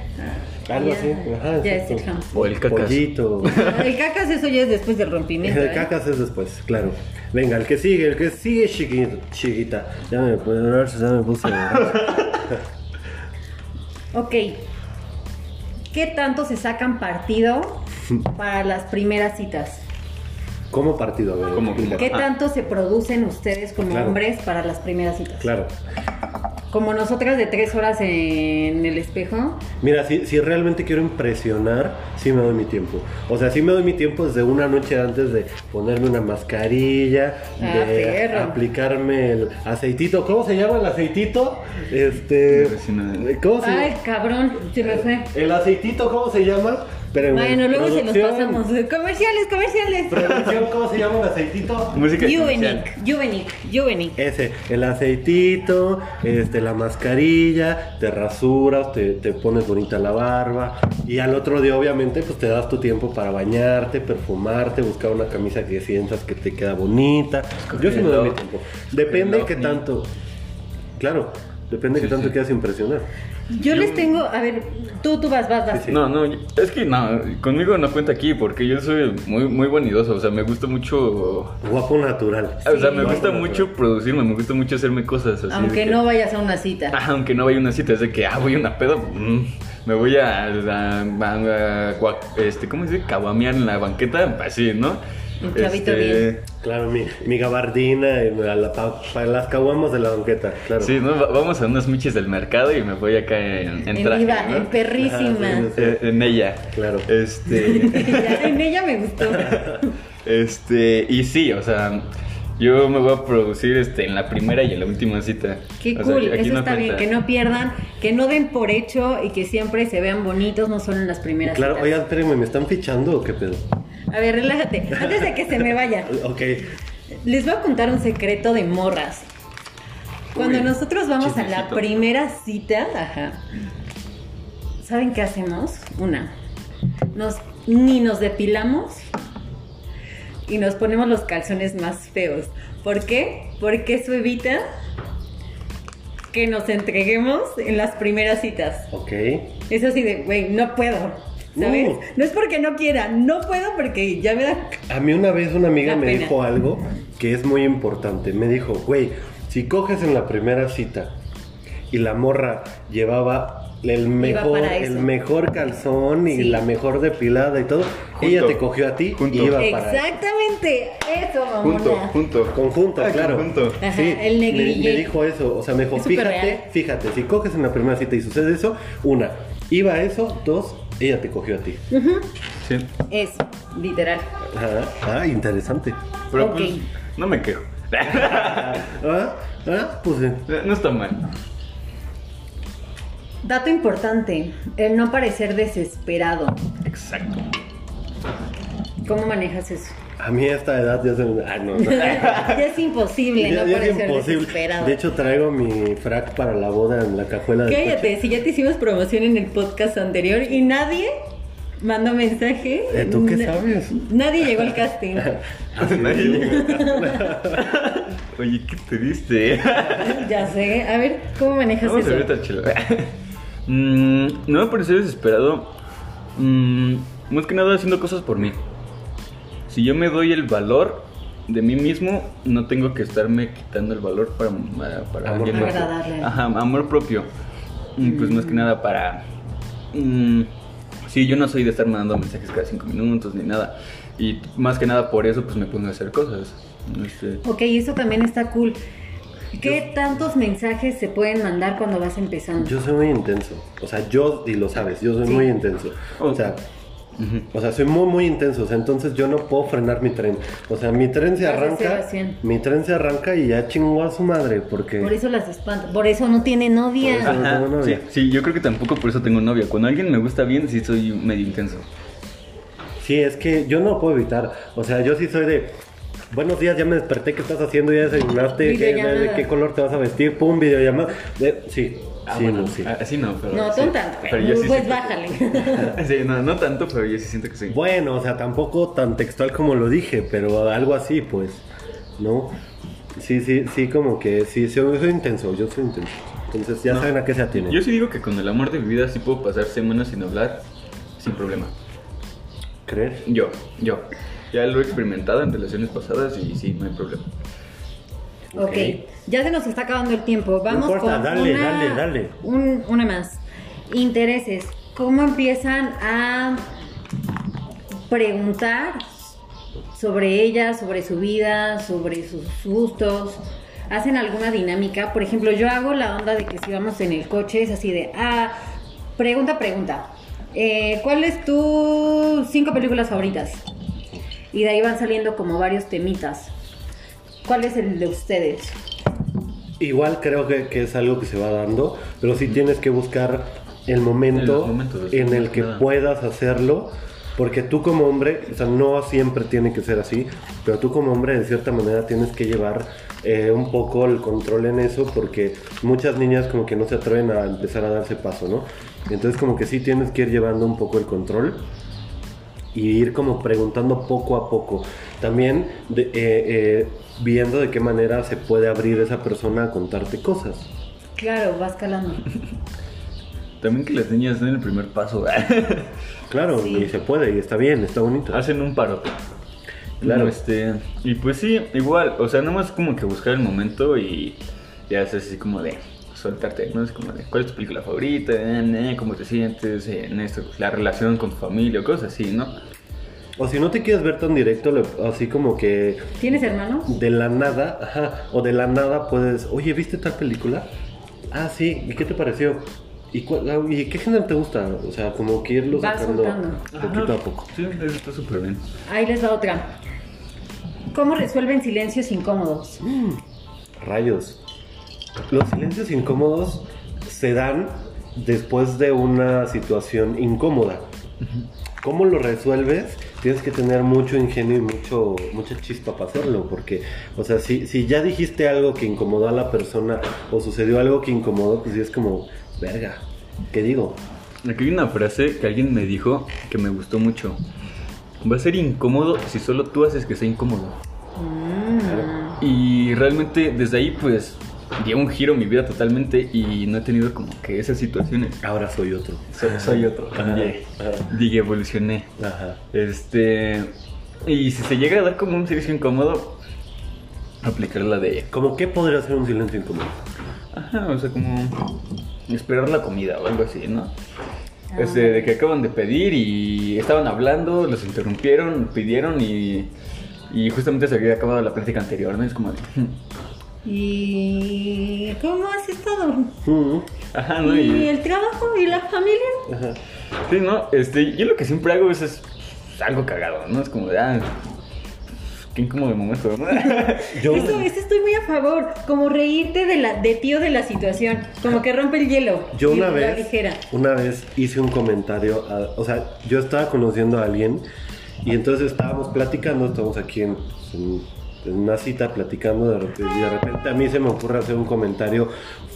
Algo así. Ajá, ya es el. O el cacas. Pollito. El cacas eso ya es después del rompimiento. El ¿eh? cacas es después, claro. Venga, el que sigue, el que sigue, chiquito, chiquita. Ya me, ya me puse. [laughs] Ok. ¿Qué tanto se sacan partido para las primeras citas? ¿Cómo partido? A ver, ¿Cómo, explica. ¿Qué Ah. tanto se producen ustedes como Claro. hombres para las primeras citas? Claro. Como nosotras de tres horas en el espejo. Mira, si, si realmente quiero impresionar, sí me doy mi tiempo. O sea, sí me doy mi tiempo desde una noche antes de ponerme una mascarilla, Ah, de perro. aplicarme el aceitito. ¿Cómo se llama el aceitito? Este. ¿Cómo se Ay, cabrón, se me fue. El aceitito, ¿cómo se llama? Bueno, luego se los pasamos. Comerciales, comerciales. Producción, ¿cómo se llama el aceitito? Música. Juvenic, Juvenic, Juvenic. Ese, el aceitito, este, la mascarilla, te rasuras, te, te pones bonita la barba y al otro día obviamente pues te das tu tiempo para bañarte, perfumarte, buscar una camisa que sientas que te queda bonita. Yo sí me doy mi tiempo. Depende ovni. tanto. Claro, depende Sí, qué tanto sí. quieras impresionar. Yo les tengo, a ver, tú, tú vas, vas, vas. Sí, sí. No, no, es que no, conmigo no cuenta aquí porque yo soy muy, muy vanidoso, o sea, me gusta mucho... Guapo natural. O sea, me gusta natural. mucho producirme, me gusta mucho hacerme cosas así. Aunque que- no vayas a una cita. Ah, aunque no vaya a una cita, es de que, ah, voy a una peda, mm, me voy a, a- a- a- gua- este, ¿cómo se dice? Caguamear en la banqueta, así, ¿no? Un chavito Este, bien. Claro, mi, mi gabardina y la- la- pa- las caguamos de la banqueta, claro. Sí, Vamos a unas miches del mercado y me voy acá en, en En traje, viva, ¿no? en perrísima. Sí, Eh, en ella. Claro. Este, [laughs] en ella me gustó. [laughs] este, y sí, o sea, yo me voy a producir este, en la primera y en la última cita. Qué O sea, cool, aquí eso no está bien, que no pierdan, que no den por hecho y que siempre se vean bonitos, no solo en las primeras Claro, citas. oigan, espérenme, ¿me están fichando o qué pedo? A ver, relájate, antes de que se me vaya. [laughs] Ok. Les voy a contar un secreto de morras. Cuando Uy, nosotros vamos a la primera cita, ajá, ¿saben qué hacemos? Una, nos, ni nos depilamos y nos ponemos los calzones más feos. ¿Por qué? Porque eso evita que nos entreguemos en las primeras citas. Ok. Es así de, güey, no puedo. ¿Sabes? Uh. No es porque no quiera, no puedo porque ya me da A mí una vez una amiga me pena. dijo algo que es muy importante. Me dijo, güey, si coges en la primera cita y la morra llevaba el mejor, el mejor calzón y Sí. la mejor depilada y todo, Junto. ella te cogió a ti Junto. y iba para Exactamente, eso, mamona. Junto, junto. Conjunto, Ah, claro. conjunto. Ajá, Sí, el me, me dijo eso. O sea, me dijo, fíjate, real. fíjate, si coges en la primera cita y sucede eso, una, iba a eso, dos, ella te cogió a ti. Sí. Es, literal. Ajá. Ah, interesante. Pero pues, no me quejo. [laughs] Ah, ah, pues eh, no está mal. Dato importante, el no parecer desesperado. Exacto. ¿Cómo manejas eso? A mí a esta edad ya se me... Ah, no. [laughs] ya es imposible Ya- no ya es imposible. De hecho, traigo mi frac para la boda en la cajuela del Cállate, si ya te hicimos promoción en el podcast anterior y nadie mandó mensaje. Eh, ¿tú qué sabes? Nadie llegó al casting. [laughs] [laughs] Oye, ¿qué te diste? ya sé. A ver, ¿cómo manejas Vamos a eso? chela. Mm, no me pareció desesperado. Mm, más que nada haciendo cosas por mí. Si yo me doy el valor de mí mismo, no tengo que estarme quitando el valor para, para, para Amor alguien más. propio. Ajá, amor propio. Y pues más que nada para... mm, sí, yo no soy de estar mandando mensajes cada cinco minutos ni nada. Y más que nada por eso pues me pongo a hacer cosas. Este, Ok, eso también está cool. ¿Qué tantos mensajes se pueden mandar cuando vas empezando? Yo soy muy intenso. O sea, yo, y lo sabes, yo soy Sí. muy intenso. O sea, o sea, soy muy, muy intenso. O sea, entonces yo no puedo frenar mi tren. O sea, mi tren se arranca. Mi tren se arranca y ya chingó a su madre. Porque. Por eso las espanta. Por eso no tiene Por novia. eso- no Ajá, tengo novia. sí, sí, yo creo que tampoco por eso tengo novia. Cuando alguien me gusta bien, sí soy medio intenso. Sí, es que yo no puedo evitar. O sea, yo sí soy de. buenos días, ya me desperté, ¿qué estás haciendo? ¿Ya desayunaste? ¿Qué, de, qué color te vas a vestir? Pum, videollamada. De- sí, Ah, sí, bueno, no, sí. así no, pero. No, sí. tanto. Pero yo sí pues siento bájale. que- [laughs] Sí, no, no tanto, pero yo sí siento que sí. Bueno, o sea, tampoco tan textual como lo dije, pero algo así, pues, ¿no? Sí, sí, sí, como que sí, sí, yo soy intenso, yo soy intenso. Entonces ya No. saben a qué se atienen. Yo sí digo que con el amor de mi vida sí puedo pasar semanas sin hablar sin problema. ¿Crees? Yo, yo. Ya lo he experimentado en relaciones pasadas y sí, no hay problema. Ok, ya se nos está acabando el tiempo. Vamos importa, con dale, una, dale, dale. un- una más. Intereses. ¿Cómo empiezan a preguntar sobre ella, sobre su vida, sobre sus gustos? ¿Hacen alguna dinámica? Por ejemplo, yo hago la onda de que si vamos en el coche es así de, ah, pregunta, pregunta. Eh, ¿Cuáles tus cinco películas favoritas? Y de ahí van saliendo como varios temitas. ¿Cuál es el de ustedes? Igual creo que, que es algo que se va dando, pero sí tienes que buscar el En momento en el que nada. puedas hacerlo, porque tú como hombre, o sea, no siempre tiene que ser así, pero tú como hombre de cierta manera tienes que llevar eh, un poco el control en eso, porque muchas niñas como que no se atreven a empezar a darse paso, ¿no? Entonces como que sí tienes que ir llevando un poco el control y ir como preguntando poco a poco. También de- eh, eh, viendo de qué manera se puede abrir esa persona a contarte cosas. Claro, vas calando. También que las niñas den el primer paso. [laughs] Claro, Sí. y se puede, y está bien, está bonito. Hacen un parote. Claro. No, este, y pues sí, igual, o sea, nada más como que buscar el momento y ya es así como de soltarte, ¿no? Es como de, ¿cuál es tu película favorita? Eh, eh, ¿Cómo te sientes en esto? La relación con tu familia, cosas así, ¿no? O si no te quieres ver tan directo, así como que ¿Tienes hermanos? de la nada, ajá, o de la nada puedes, oye, ¿viste tal película? Ah, sí, ¿y qué te pareció? ¿Y, cuál- ah, ¿y qué género te gusta? O sea, como que irlo Vas sacando soltando. poquito a poco. Sí, eso está súper bien. Ahí les va otra. ¿Cómo resuelven silencios incómodos? Rayos. Los silencios incómodos se dan después de una situación incómoda. ¿Cómo lo resuelves? Tienes que tener mucho ingenio y mucho, mucha chispa para hacerlo, porque, o sea, si, si ya dijiste algo que incomodó a la persona o sucedió algo que incomodó, pues sí es como, verga, ¿qué digo? Aquí hay una frase que alguien me dijo que me gustó mucho. Va a ser incómodo si solo tú haces que sea incómodo. Mm. Y realmente desde ahí pues dio un giro mi vida totalmente y no he tenido como que esas situaciones. Ahora soy otro. Soy, soy otro, cambié. Dije, evolucioné. Ajá. Este. Y si se llega a dar como un silencio incómodo, aplicar la de. ¿Cómo qué podría ser un silencio incómodo? Ajá, o sea, como. Esperar la comida o algo así, ¿no? Este, de que acaban de pedir y estaban hablando, los interrumpieron, pidieron y. Y justamente se había acabado la práctica anterior, ¿no? Es como de. ¿Y cómo has estado? Mm, Ajá, ¿no? ¿Y Y, el trabajo y la familia? ajá. sí, ¿no? Este, yo lo que siempre hago es, es algo cagado, ¿no? Es como de, ah, qué incómodo momento, ¿no? [laughs] Yo, Eso, eso estoy muy a favor. Como reírte de la, de ti o de la situación. Como que rompe el hielo. Yo una vez, ligera. una vez hice un comentario, a- o sea, yo estaba conociendo a alguien y entonces estábamos platicando, estamos aquí en, en- en una cita platicando de repente, y de repente a mí se me ocurre hacer un comentario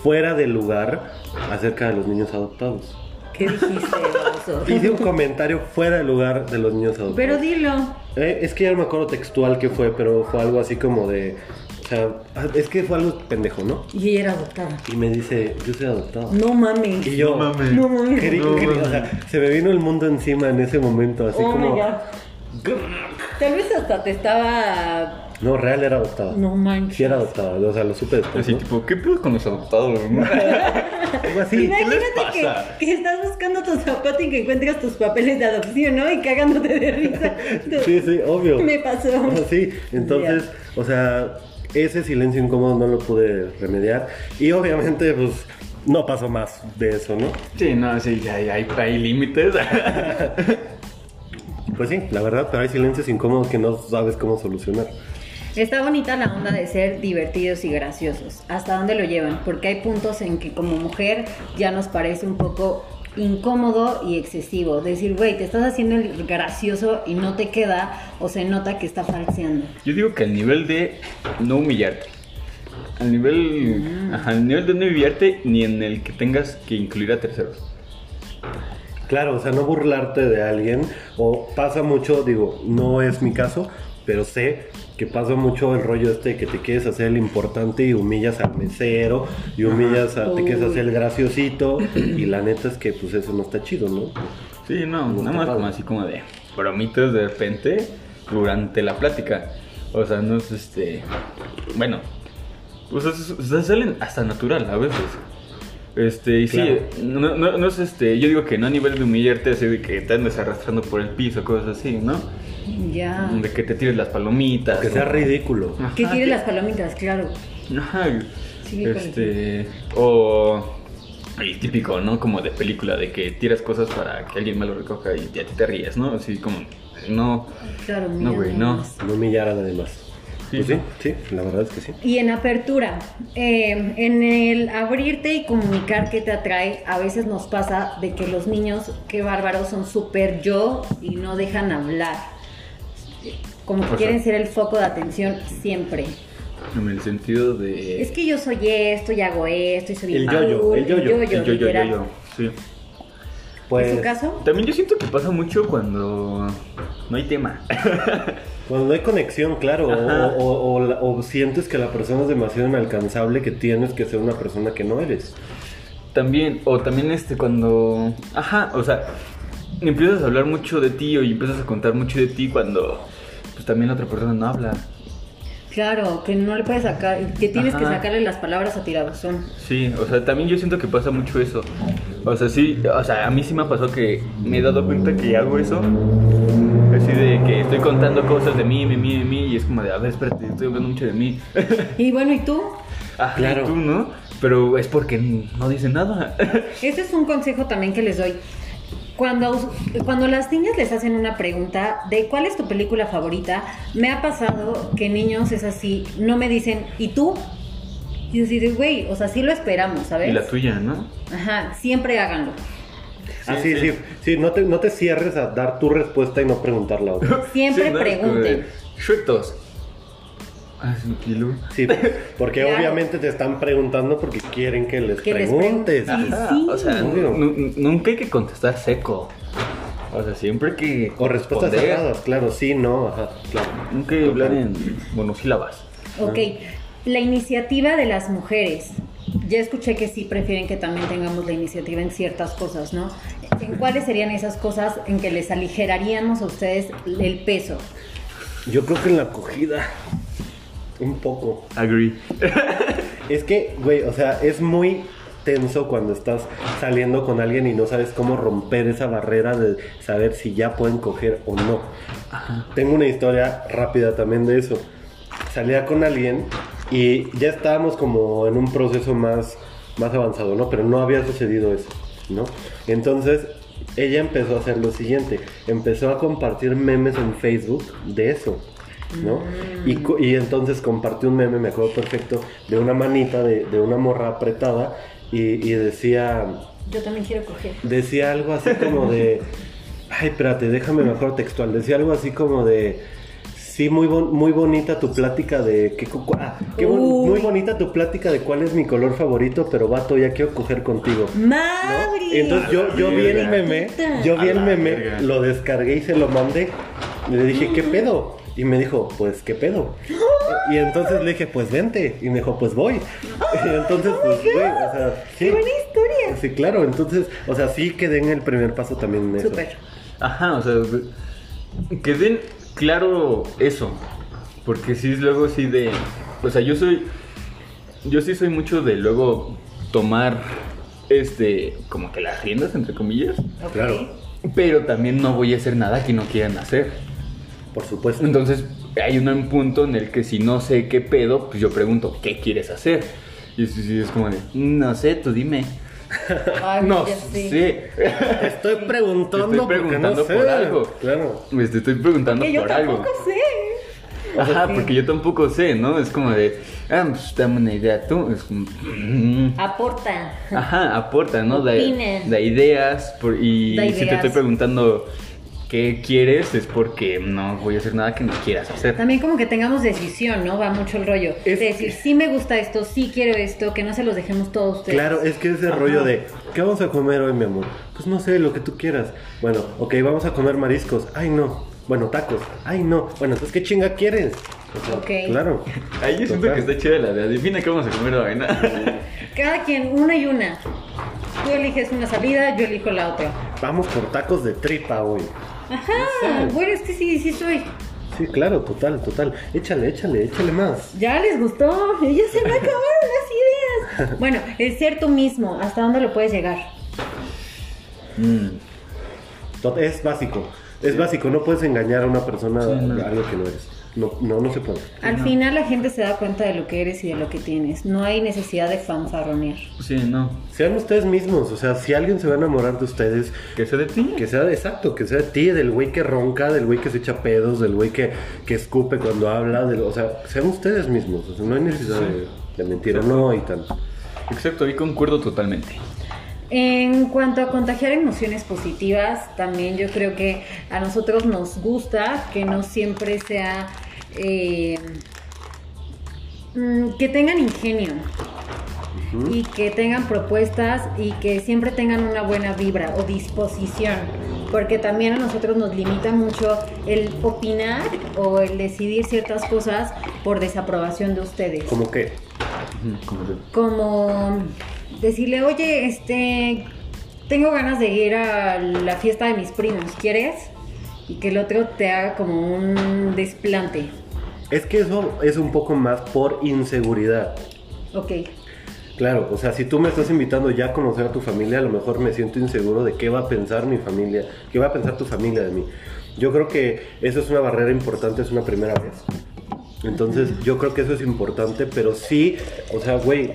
fuera de lugar acerca de los niños adoptados. ¿Qué dijiste, oso? [laughs] Hice un comentario fuera de lugar de los niños adoptados. Pero dilo. Eh, es que ya no me acuerdo textual qué fue, pero fue algo así como de, o sea, es que fue algo pendejo, ¿no? Y ella era adoptada. Y me dice, yo soy adoptado. No mames. Y yo, No mames. No mames. Querí- No querí- o mames. sea, se me vino el mundo encima en ese momento, así oh como. my god. Tal vez hasta te estaba. No, real era adoptada. No manches. Sí era adoptada, o sea, lo supe después. Así, ¿no? tipo, ¿qué pedo con los adoptados? no? [laughs] Algo así. Imagínate pasa? que, que estás buscando tu zapato y que encuentras tus papeles de adopción, ¿no? Y cagándote de risa. Sí, sí, obvio. Me pasó. Sí, entonces, o sea, ese silencio incómodo no lo pude remediar. Y obviamente, pues, no pasó más de eso, ¿no? Sí, no, sí, hay, hay, hay límites. [laughs] Pues sí, la verdad, pero hay silencios incómodos que no sabes cómo solucionar. Está bonita la onda de ser divertidos y graciosos. ¿Hasta dónde lo llevan? Porque hay puntos en que como mujer ya nos parece un poco incómodo y excesivo. Decir, güey, te estás haciendo el gracioso y no te queda o se nota que está falseando. Yo digo que al nivel de no humillarte. Al nivel, ajá, al nivel de no humillarte ni en el que tengas que incluir a terceros. Claro, o sea, no burlarte de alguien. O pasa mucho, digo, no es mi caso, pero sé que pasa mucho el rollo este de que te quieres hacer el importante y humillas al mesero y humillas a, te quieres hacer el graciosito y la neta es que pues eso no está chido, ¿no? Sí, no, No nada más como así como de bromitas de repente durante la plática. O sea, no es este. Bueno, pues es- o sea, salen hasta natural a veces. Este, y Claro. sí, no, no, no es este. Yo digo que no a nivel de humillarte, así de que te andes arrastrando por el piso, cosas así, ¿no? Ya. De que te tires las palomitas. Que sea ridículo. Ajá, Que tire que- las palomitas, claro. Ajá. Sí, este. O. El típico, ¿no? Como de película, de que tiras cosas para que alguien más lo recoja y a ti te ríes, ¿no? Así como. No. Claro, No, güey, nada no. No humillar a nadie más. Sí, Pues sí, sí, la verdad es que sí. Y en apertura, eh, en el abrirte y comunicar qué te atrae, a veces nos pasa de que los niños, qué bárbaros, son súper yo y no dejan hablar. Como que O sea- quieren ser el foco de atención siempre. En el sentido de. Es que yo soy esto y hago esto y soy El yo-yo, el yo-yo, El yo, yo, yo, yo, Sí. Pues ¿En su caso? También yo siento que pasa mucho cuando no hay tema. [laughs] cuando no hay conexión, claro, o, o- o la- o sientes que la persona es demasiado inalcanzable que tienes que ser una persona que no eres. También, o también este, cuando. Ajá, o sea, empiezas a hablar mucho de ti o y empiezas a contar mucho de ti cuando. Pues también la otra persona no habla. Claro, que no le puedes sacar, que tienes que sacarle las palabras a tirabuzón. Sí, o sea, también yo siento que pasa mucho eso. O sea, sí, o sea, a mí sí me ha pasado que me he dado cuenta que hago eso. Así de que estoy contando cosas de mí, de mí, de mí, y es como de, a ver, espérate, estoy hablando mucho de mí. [laughs] Y bueno, ¿y tú? [laughs] Ajá, Claro. tú, ¿no? Pero es porque no dicen nada. [laughs] Ese es un consejo también que les doy. Cuando, cuando las niñas les hacen una pregunta de cuál es tu película favorita, me ha pasado que niños es así, no me dicen, ¿y tú? Y así de, güey, o sea, sí lo esperamos, ¿sabes? Y la tuya, ¿no? Ajá, siempre háganlo. Ah, sí, sí, sí, no, te, no te cierres a dar tu respuesta y no preguntar la otra. [laughs] Siempre Sí, ¿no? Pregunten. 2. Ah, sí, Sí, [laughs] porque Claro. obviamente te están preguntando porque quieren que les Que les preguntes. Ajá, sí. O sea, nunca hay que contestar seco. O sea, siempre que. O respuestas cerradas, claro, sí, no, ajá, claro. Nunca hay que hablar en monosílabas. Ok, la iniciativa de las mujeres. Ya escuché que sí prefieren que también tengamos la iniciativa en ciertas cosas, ¿no? ¿En cuáles serían esas cosas en que les aligeraríamos a ustedes el peso? Yo creo que en la acogida, un poco. Agree. Es que, güey, o sea, es muy tenso cuando estás saliendo con alguien y no sabes cómo romper esa barrera de saber si ya pueden coger o no. Tengo una historia rápida también de eso. Salía con alguien y ya estábamos como en un proceso más, más avanzado, ¿no? Pero no había sucedido eso, ¿no? Entonces, ella empezó a hacer lo siguiente. Empezó a compartir memes en Facebook de eso. ¿no? Y, co- y entonces compartió un meme, me acuerdo perfecto, de una manita de, de una morra apretada y, y decía, Yo también quiero coger. decía algo así como de, [laughs] ay, espérate, déjame mejor textual, decía algo así como de, sí, muy, bon- muy bonita tu plática de, qué, cu- ah, qué bon- Uy. muy bonita tu plática de cuál es mi color favorito, pero vato, ya quiero coger contigo. ¿no? ¡Madre! Entonces yo, yo vi el meme, yo vi el meme, lo descargué y se lo mandé. Y le dije, ¿qué pedo? Y me dijo, pues, ¿qué pedo? Y entonces le dije, pues vente. Y me dijo, pues voy. Y entonces, pues, güey, o sea, sí. ¡Qué buena historia! Sí, claro, entonces, o sea, sí quedé en el primer paso también en eso. Súper. Ajá, o sea, que den claro eso. Porque sí es luego sí de. O sea, yo soy. Yo sí soy mucho de luego tomar este. como que las riendas, entre comillas. Claro. Pero también no voy a hacer nada que no quieran hacer. Por supuesto. Entonces, hay un punto en el que si no sé qué pedo, pues yo pregunto, ¿qué quieres hacer? Y sí, sí, es como de, no sé, tú dime. Ay, no ya sé. sé. Te estoy preguntando, Te estoy preguntando no sé. por algo. Claro. Te estoy preguntando Que yo por algo. tampoco sé. Ajá, Sí. porque yo tampoco sé, ¿no? Es como de, ah, pues dame una idea tú. Es como, mm. Aporta. Ajá, aporta, ¿no? Da, da ideas. por- y Da si te estoy preguntando qué quieres, es porque no voy a hacer nada que no quieras hacer. También como que tengamos decisión, ¿no? Va mucho el rollo. Es- de decir, sí me gusta esto, sí quiero esto, que no se los dejemos todos ustedes. Claro, es que ese Ajá. rollo de, ¿qué vamos a comer hoy, mi amor? Pues no sé, lo que tú quieras. Bueno, ok, vamos a comer mariscos. Ay, no. Bueno, tacos. Ay, no. Bueno, entonces, ¿qué chinga quieres? O sea, Ok. Claro. Ahí yo siento que está chida la de adivina qué vamos a comer hoy, ¿no? [laughs] Cada quien, una y una. Tú eliges una salida, yo elijo la otra. Vamos por tacos de tripa hoy. Ajá, bueno, es que sí, sí soy. Sí, claro, total, total. Échale, échale, échale más. Ya les gustó, ya se me [laughs] acabaron las ideas. Bueno, el ser tú mismo, ¿hasta dónde lo puedes llegar? Mm. Es básico. Es básico. No puedes engañar a una persona Sí, no. a algo que no eres. No, no, no se puede. Al final la gente se da cuenta de lo que eres y de lo que tienes. No hay necesidad de fanfarronear. Sí, no. Sean ustedes mismos. O sea, si alguien se va a enamorar de ustedes, ¿Que sea de ti? Que sea de exacto, que sea de ti, del güey que ronca, del güey que se echa pedos, del güey que, que escupe cuando habla, del- o sea, sean ustedes mismos, o sea, no hay necesidad de, de mentir o no y tal. Exacto, ahí concuerdo totalmente. En cuanto a contagiar emociones positivas, también yo creo que a nosotros nos gusta que no siempre sea... eh, mm, que tengan ingenio y que tengan propuestas y que siempre tengan una buena vibra o disposición, porque también a nosotros nos limita mucho el opinar o el decidir ciertas cosas por desaprobación de ustedes. Ujú, como de- Como decirle, oye, este, tengo ganas de ir a la fiesta de mis primos, ¿quieres? Y que el otro te haga como un desplante. Es que eso es un poco más por inseguridad. Ok, Claro, o sea, si tú me estás invitando ya a conocer a tu familia, a lo mejor me siento inseguro de qué va a pensar mi familia, qué va a pensar tu familia de mí. Yo creo que eso es una barrera importante, es una primera vez. Entonces, yo creo que eso es importante, pero sí, o sea, güey,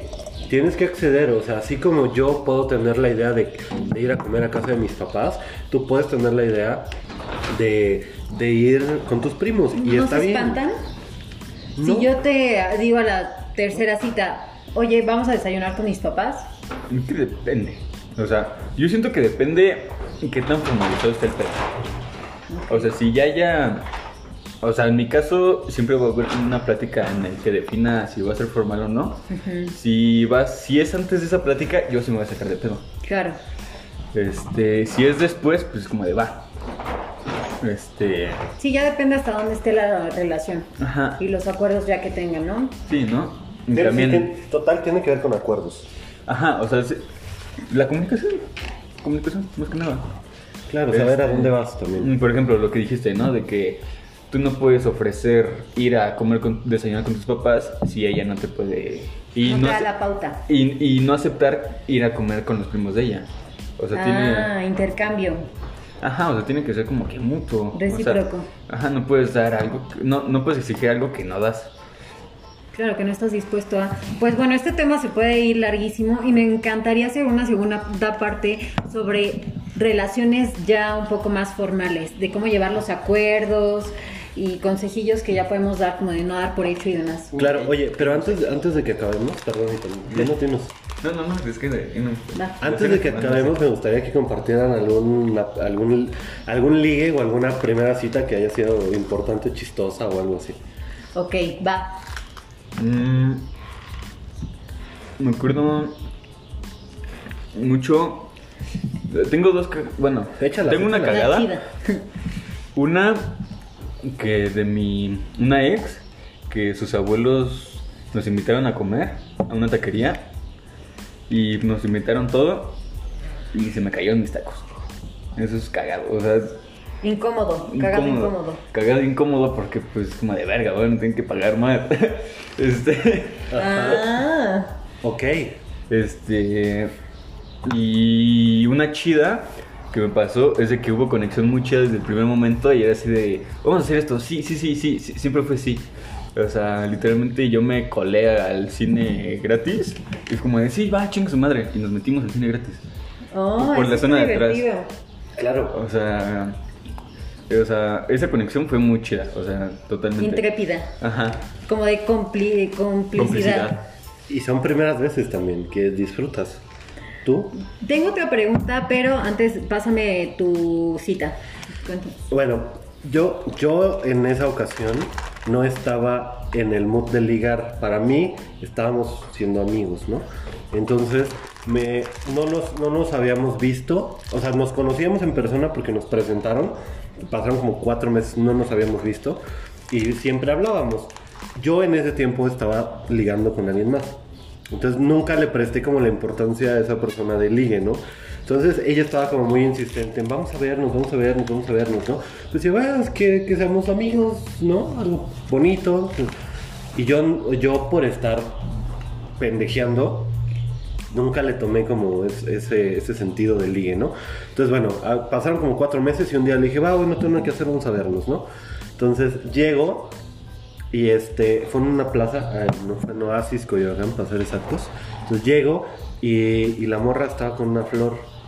tienes que acceder, o sea, así como yo puedo tener la idea de, de ir a comer a casa de mis papás, tú puedes tener la idea de, de ir con tus primos y ¿no está se bien. No. Si yo te digo a la tercera cita, oye, vamos a desayunar con mis papás, Es que depende. O sea, yo siento que depende qué tan formalizado está el pedo. O sea, si ya ya... O sea, en mi caso siempre va a haber una plática en el que defina si va a ser formal o no. Si vas, si es antes de esa plática, yo sí me voy a sacar de pedo. claro. Este, si es después, pues como de va. Este, Sí, ya depende hasta dónde esté la relación ajá. y los acuerdos ya que tengan, ¿no? Sí, ¿no? Y Pero sí también, tiene- total, tiene que ver con acuerdos. ajá, o sea, sí, la comunicación, comunicación, más que nada. Claro, saber a Este, dónde vas también. Por ejemplo, lo que dijiste, ¿no? De que tú no puedes ofrecer ir a comer con, desayunar con tus papás si ella no te puede y no no, te da ace- la pauta. y, y no aceptar ir a comer con los primos de ella. O sea, ah, tiene intercambio. Ajá, o sea, tiene que ser como que mutuo. o sea, Recíproco. ajá, no puedes dar algo, no, no puedes exigir algo que no das. Claro que no estás dispuesto a... Pues bueno, este tema se puede ir larguísimo y me encantaría hacer una segunda parte sobre relaciones ya un poco más formales, de cómo llevar los acuerdos y consejillos que ya podemos dar, como de no dar por hecho y demás. Claro, oye, pero antes, antes de que acabemos, perdón, ya no tienes. No, no, no, es que no. Antes de que acabemos, me gustaría que compartieran algún, algún, algún ligue o alguna primera cita que haya sido importante, chistosa o algo así. Ok, va. Mm, me acuerdo mucho. Tengo dos. Bueno, Échalas, tengo una cagada. [laughs] Una que de mi. Una ex que sus abuelos nos invitaron a comer a una taquería. Y nos invitaron todo. Y se me cayeron mis tacos. Eso es cagado. O sea, Incómodo, cagado incómodo. Cagado incómodo porque, pues, como de verga, bueno, tienen que pagar más. [laughs] este. Ah, Ok. Este. Y una chida que me pasó es de que hubo conexión muy chida desde el primer momento y era así de. Vamos a hacer esto. Sí, sí, sí, sí. sí, siempre fue sí. O sea, literalmente yo me colé al cine gratis y fue como de, sí, va, chinga su madre. Y nos metimos al cine gratis. oh, Por la zona de atrás. Claro. O sea, O sea, esa conexión fue muy chida, o sea, totalmente. Intrépida. Ajá. Como de compli- de complicidad. Complicidad. Y son primeras veces también que disfrutas. ¿Tú? Tengo otra pregunta, pero antes pásame tu cita. Cuéntame. Bueno, yo, yo en esa ocasión no estaba en el mood de ligar. Para mí estábamos siendo amigos, ¿no? Entonces, me, no, nos, no nos habíamos visto. O sea, nos conocíamos en persona porque nos presentaron. Pasaron como cuatro meses, no nos habíamos visto. Y siempre hablábamos. Yo en ese tiempo estaba ligando con alguien más. Entonces nunca le presté como la importancia a esa persona de ligue, ¿no? Entonces ella estaba como muy insistente en vamos a vernos, vamos a vernos, vamos a vernos, ¿no? Pues yo, bueno, es que, que seamos amigos, ¿no? Algo bonito. Y yo, yo por estar pendejeando, nunca le tomé como es- ese, ese sentido de ligue, ¿no? Entonces, bueno, a- pasaron como cuatro meses y un día le dije, va, bueno, tengo nada que hacer, vamos a vernos, ¿no? Entonces llego y este, fue en una plaza, eh, no fue en Oasis, Coyoacán, para ser exactos. Entonces llego y la morra estaba con una flor.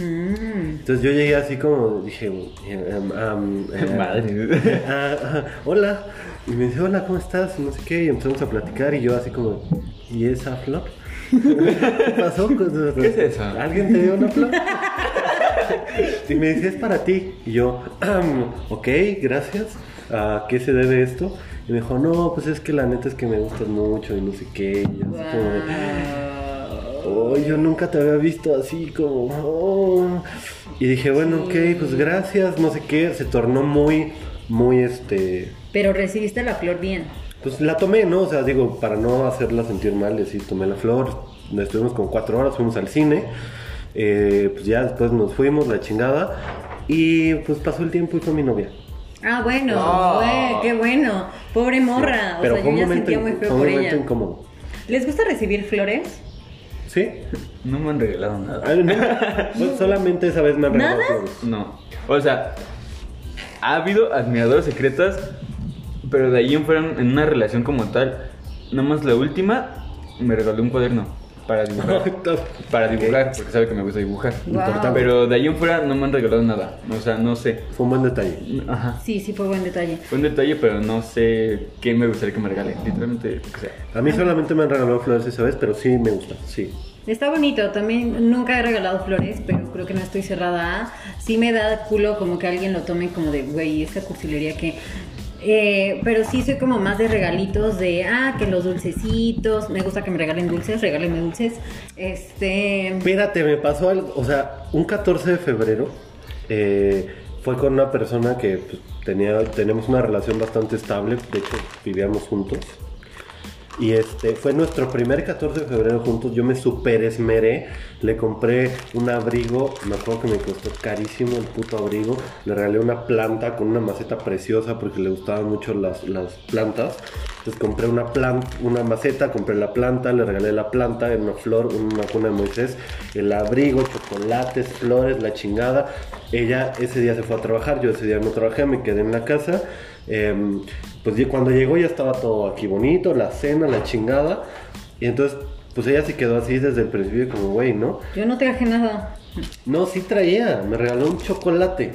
Mm. Entonces yo llegué así como, dije, um, um, [laughs] Madre. ah, ah, hola. Y me dice, hola, ¿cómo estás? Y no sé qué. Y empezamos a platicar y yo así como, ¿y esa flor? [laughs] ¿Qué pasó? ¿Qué es eso? ¿Alguien te dio una flor? [laughs] y me dice, es para ti. Y yo, "Am, ok, gracias. ¿A qué se debe esto? Y me dijo, no, pues es que la neta es que me gustas mucho y no sé qué. Y así como de, Guau. Oh, yo nunca te había visto así como. oh. Y dije, bueno, ok, pues gracias, no sé qué. Se tornó muy, muy este. Pero recibiste la flor bien. Pues la tomé, ¿no? O sea, digo, para no hacerla sentir mal, decir, tomé la flor. Estuvimos como cuatro horas, fuimos al cine. eh, pues ya después nos fuimos, la chingada. Y pues pasó el tiempo y fue mi novia. Ah, bueno, Oh. güey, qué bueno. Pobre morra. Pero o sea, fue yo un ya momento, sentía muy fue feo un por momento ella. incómodo. ¿Les gusta recibir flores? ¿Sí? No me han regalado nada. Ay, pues [laughs] solamente esa vez me han regalado ¿Nada? No. O sea, ha habido admiradoras secretas, pero de ahí en fuera, en una relación como tal, nada más la última me regaló un cuaderno [laughs] para dibujar. para dibujar, porque sabe que me gusta dibujar. Pero de ahí en fuera no me han regalado nada. O sea, no sé. Fue un buen detalle. Ajá. Sí, sí, fue buen detalle. Fue un detalle, pero no sé qué me gustaría que me regale. Literalmente, lo que sea. A mí solamente me han regalado flores esa vez, pero sí me gusta, sí. Está bonito, también nunca he regalado flores, pero creo que no estoy cerrada. a. Sí me da culo como que alguien lo tome como de, güey, esta cursilería que... Eh, pero sí soy como más de regalitos de, ah, que los dulcecitos, me gusta que me regalen dulces, regálenme dulces. Este... Espérate, me pasó algo. O sea, un 14 de febrero eh, fue con una persona que pues, tenía, tenemos una relación bastante estable. De hecho, vivíamos juntos. Y este fue nuestro primer 14 de febrero juntos. Yo me super esmeré. Le compré un abrigo. Me acuerdo que me costó carísimo el puto abrigo. Le regalé una planta con una maceta preciosa porque le gustaban mucho las, las plantas. Entonces compré una una maceta, compré la planta, le regalé la planta, una flor, una cuna de Moisés, el abrigo, chocolates, flores, la chingada. Ella ese día se fue a trabajar, yo ese día no trabajé, me quedé en la casa. Em, pues cuando llegó ya estaba todo aquí bonito, la cena, la chingada. Y entonces, pues ella se quedó así desde el principio como, güey, ¿no? Yo no traje nada. No, sí traía, me regaló un chocolate.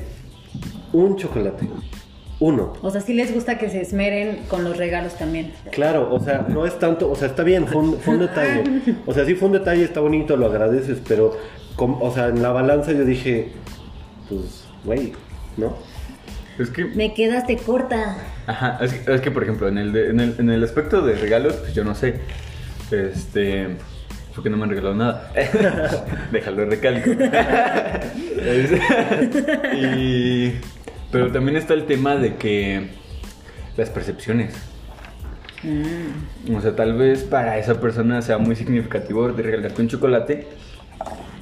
Un chocolate. Uno. O sea, sí les gusta que se esmeren con los regalos también. Claro, o sea, no es tanto, o sea, está bien, fue un, fue un [laughs] detalle. O sea, sí fue un detalle, está bonito, lo agradeces, pero, o sea, en la balanza yo dije, pues, güey, ¿no? Es que Me quedaste corta. Ajá, es que, es que, por ejemplo, en el, de- en, el, en el aspecto de regalos, pues yo no sé. Este. Porque no me han regalado nada. [laughs] Déjalo recalco. [laughs] Y. Pero también está el tema de que. Las percepciones. Mm. O sea, tal vez para esa persona sea muy significativo de regalarte un chocolate.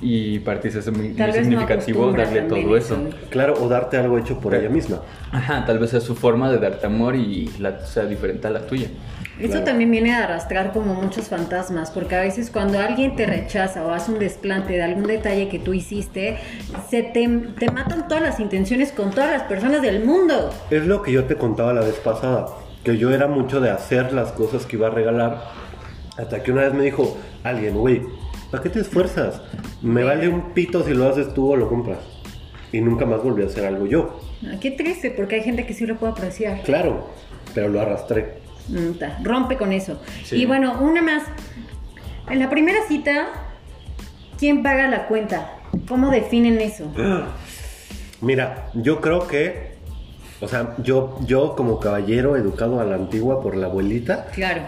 Y para hace muy, muy no significativo acostumbra darle todo eso. Claro, o darte algo hecho por ella misma. Ajá, tal vez sea su forma de darte amor y la, sea diferente a la tuya. Eso Claro. también viene a arrastrar como muchos fantasmas, porque a veces cuando alguien te rechaza o hace un desplante de algún detalle que tú hiciste, se te, te matan todas las intenciones con todas las personas del mundo. Es lo que yo te contaba la vez pasada, que yo era mucho de hacer las cosas que iba a regalar, hasta que una vez me dijo alguien, güey, ¿para qué te esfuerzas? Me vale un pito si lo haces tú o lo compras. y nunca más volví a hacer algo yo. Ah, qué triste, porque hay gente que sí lo puede apreciar. Claro, pero lo arrastré. Mm, ta, Rompe con eso. Sí. Y bueno, una más. En la primera cita, ¿quién paga la cuenta? ¿Cómo definen eso? [gasps] Mira, yo creo que, o sea, yo, yo como caballero educado a la antigua por la abuelita, Claro,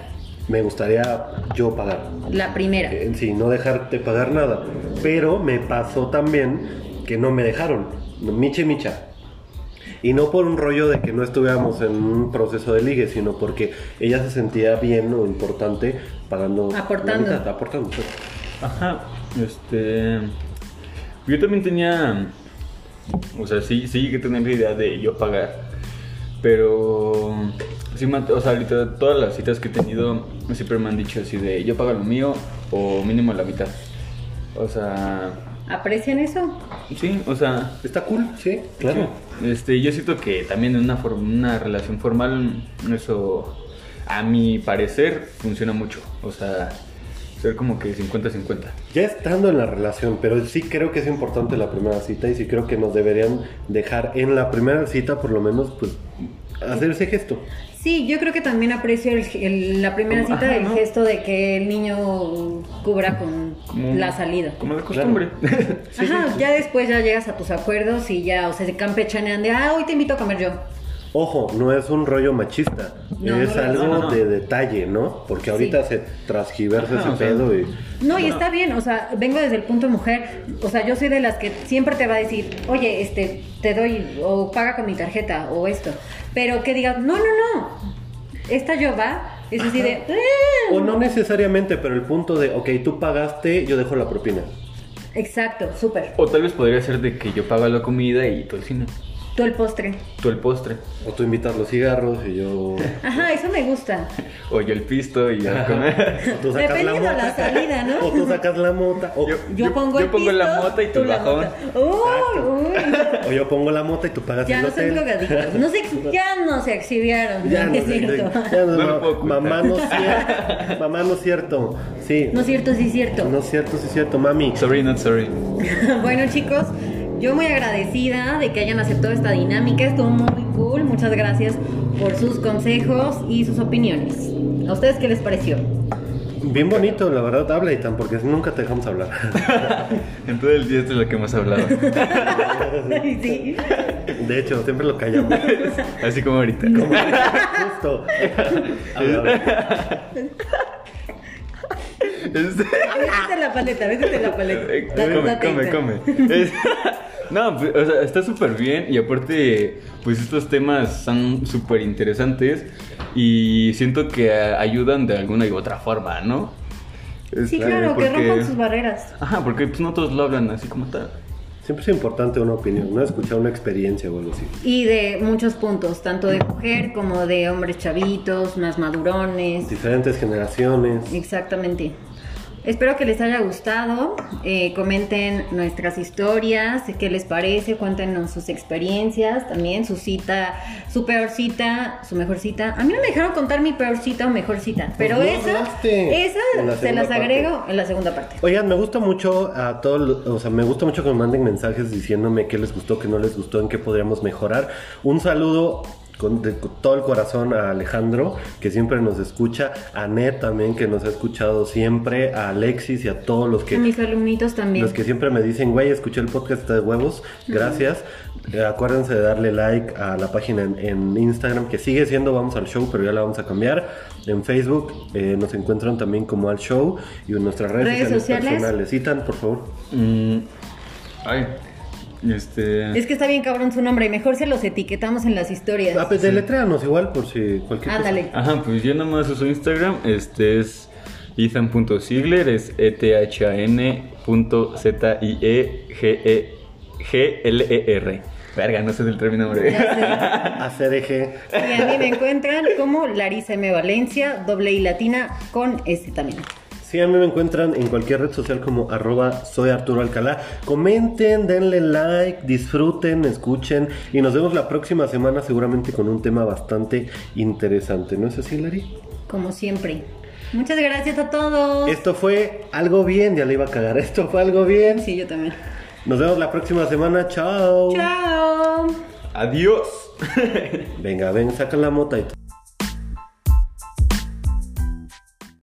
me gustaría yo pagar. la primera. Eh, Sí, no dejarte pagar nada. Pero me pasó también que no me dejaron. Miche micha. Y no por un rollo de que no estuviéramos en un proceso de ligue, sino porque ella se sentía bien o importante pagando. la Aportando. mitad, aportando. pues. Ajá, este. Yo también tenía. O sea, sí, sí a tener la idea de yo pagar. Pero. Sí, o sea, todas las citas que he tenido siempre me han dicho así de yo pago lo mío o mínimo la mitad. O sea. ¿Aprecian eso? Sí, o sea. Está cool, sí, claro. Este, yo siento que también en una, for- una relación formal, eso, a mi parecer, funciona mucho. O sea, ser como que 50-50. Ya estando en la relación, pero sí creo que es importante la primera cita y sí creo que nos deberían dejar en la primera cita, por lo menos, pues, hacer ese gesto. Sí, yo creo que también aprecio el- el- la primera Como- cita ajá, del ¿no? gesto de que el niño cubra con Como- la salida. Como de costumbre. [laughs] Ajá, ya después ya llegas a tus acuerdos y ya, o sea, se campechanean de, ah, hoy te invito a comer yo. Ojo, no es un rollo machista, No, es no, algo no, no. de detalle, ¿no? Porque ahorita Sí. se transgiversa ese sea, pedo y... No, y está bien, o sea, vengo desde el punto de mujer, o sea, yo soy de las que siempre te va a decir, oye, este, te doy, o paga con mi tarjeta, o esto, pero que digas, no, no, no, esta yo va, es así de, "Ah". O no necesariamente, pero el punto de, ok, tú pagaste, yo dejo la propina. exacto, súper, O tal vez podría ser de que yo pago la comida y tú el cine, tú el postre, tú el postre, O tú invitas los cigarros y yo... ajá, eso me gusta, o yo el pisto y yo el comer. O tú sacas Dependiendo la la mota. salida, ¿no? O tú sacas la mota. O Yo- yo, pongo el yo pongo la pisto, mota y tú el la bajón. mota. Uy, uy. o yo pongo la mota y tú pagas Ya el no son drogadictos. No se, ya no se exhibieron. Ya no, es cierto. ya no, No mamá no es cierto. Mamá no es cierto. Sí. No es cierto, sí es cierto. No es cierto, sí es cierto, mami. Sorry, not sorry. [laughs] bueno, chicos, yo muy agradecida de que hayan aceptado esta dinámica. Estuvo muy cool. Muchas gracias por sus consejos y sus opiniones. ¿A ustedes qué les pareció? Bien bonito, la verdad, habla y tan, porque nunca te dejamos hablar. [laughs] En todo el día esto es lo que hemos hablado. [laughs] sí. De hecho, siempre lo callamos. Así como ahorita. Justo. Habla, [laughs] habla. Este- Métete la paleta, métete la paleta. Eh, Date- come, come, come. Es- [laughs] no, pues, o sea, está súper bien y aparte, pues estos temas son súper interesantes y siento que ayudan de alguna y otra forma, ¿no? Es- Sí, claro, que porque- rompan sus barreras. Ajá, porque pues no todos lo hablan así como tal. Siempre es importante una opinión, ¿no? Escuchar una experiencia o algo así. Y de muchos puntos, tanto de mujer como de hombres chavitos, más madurones. Diferentes generaciones. Exactamente. Espero que les haya gustado. Eh, comenten nuestras historias, qué les parece, cuéntenos sus experiencias, también su cita, su peor cita, su mejor cita. A mí no me dejaron contar mi peor cita o mejor cita, pero no esa, esa la se las parte. agrego en la segunda parte. Oigan, me gusta mucho a todos, o sea, me gusta mucho que me manden mensajes diciéndome qué les gustó, qué no les gustó, en qué podríamos mejorar. Un saludo con, de con todo el corazón a Alejandro, que siempre nos escucha, a Net también, que nos ha escuchado siempre, a Alexis y a todos los que A mis alumnitos también. los que siempre me dicen, güey, escuché el podcast de huevos, gracias. Eh, acuérdense de darle like a la página en, en Instagram, que sigue siendo Vamos al Show, pero ya la vamos a cambiar. En Facebook eh, nos encuentran también como al show y en nuestras redes, ¿Redes sociales, sociales? personales. Citan, por favor. Mm, ay, este... Es que está bien cabrón su nombre y mejor se los etiquetamos en las historias. Ah, pues deletréanos igual por si cualquier cosa. Ándale. Ajá, pues yo nomás uso Instagram, este es ethan.ziegler, es E E-T-H-A-N.Z-I-E-G-E-G-L-E-R. Verga, no sé del término sé. [laughs] ACDG. Y a mí me encuentran como Larisa M. Valencia, doble y latina con S también. Sí, a mí me encuentran en cualquier red social como arroba soy Arturo Alcalá. Comenten, denle like, disfruten, escuchen y nos vemos la próxima semana seguramente con un tema bastante interesante. ¿No es así, Lari? Como siempre. Muchas gracias a todos. Esto fue algo bien, ya le iba a cagar. Esto fue algo bien. Sí, yo también. Nos vemos la próxima semana. Chao. Chao. Adiós. Venga, ven, saca la mota y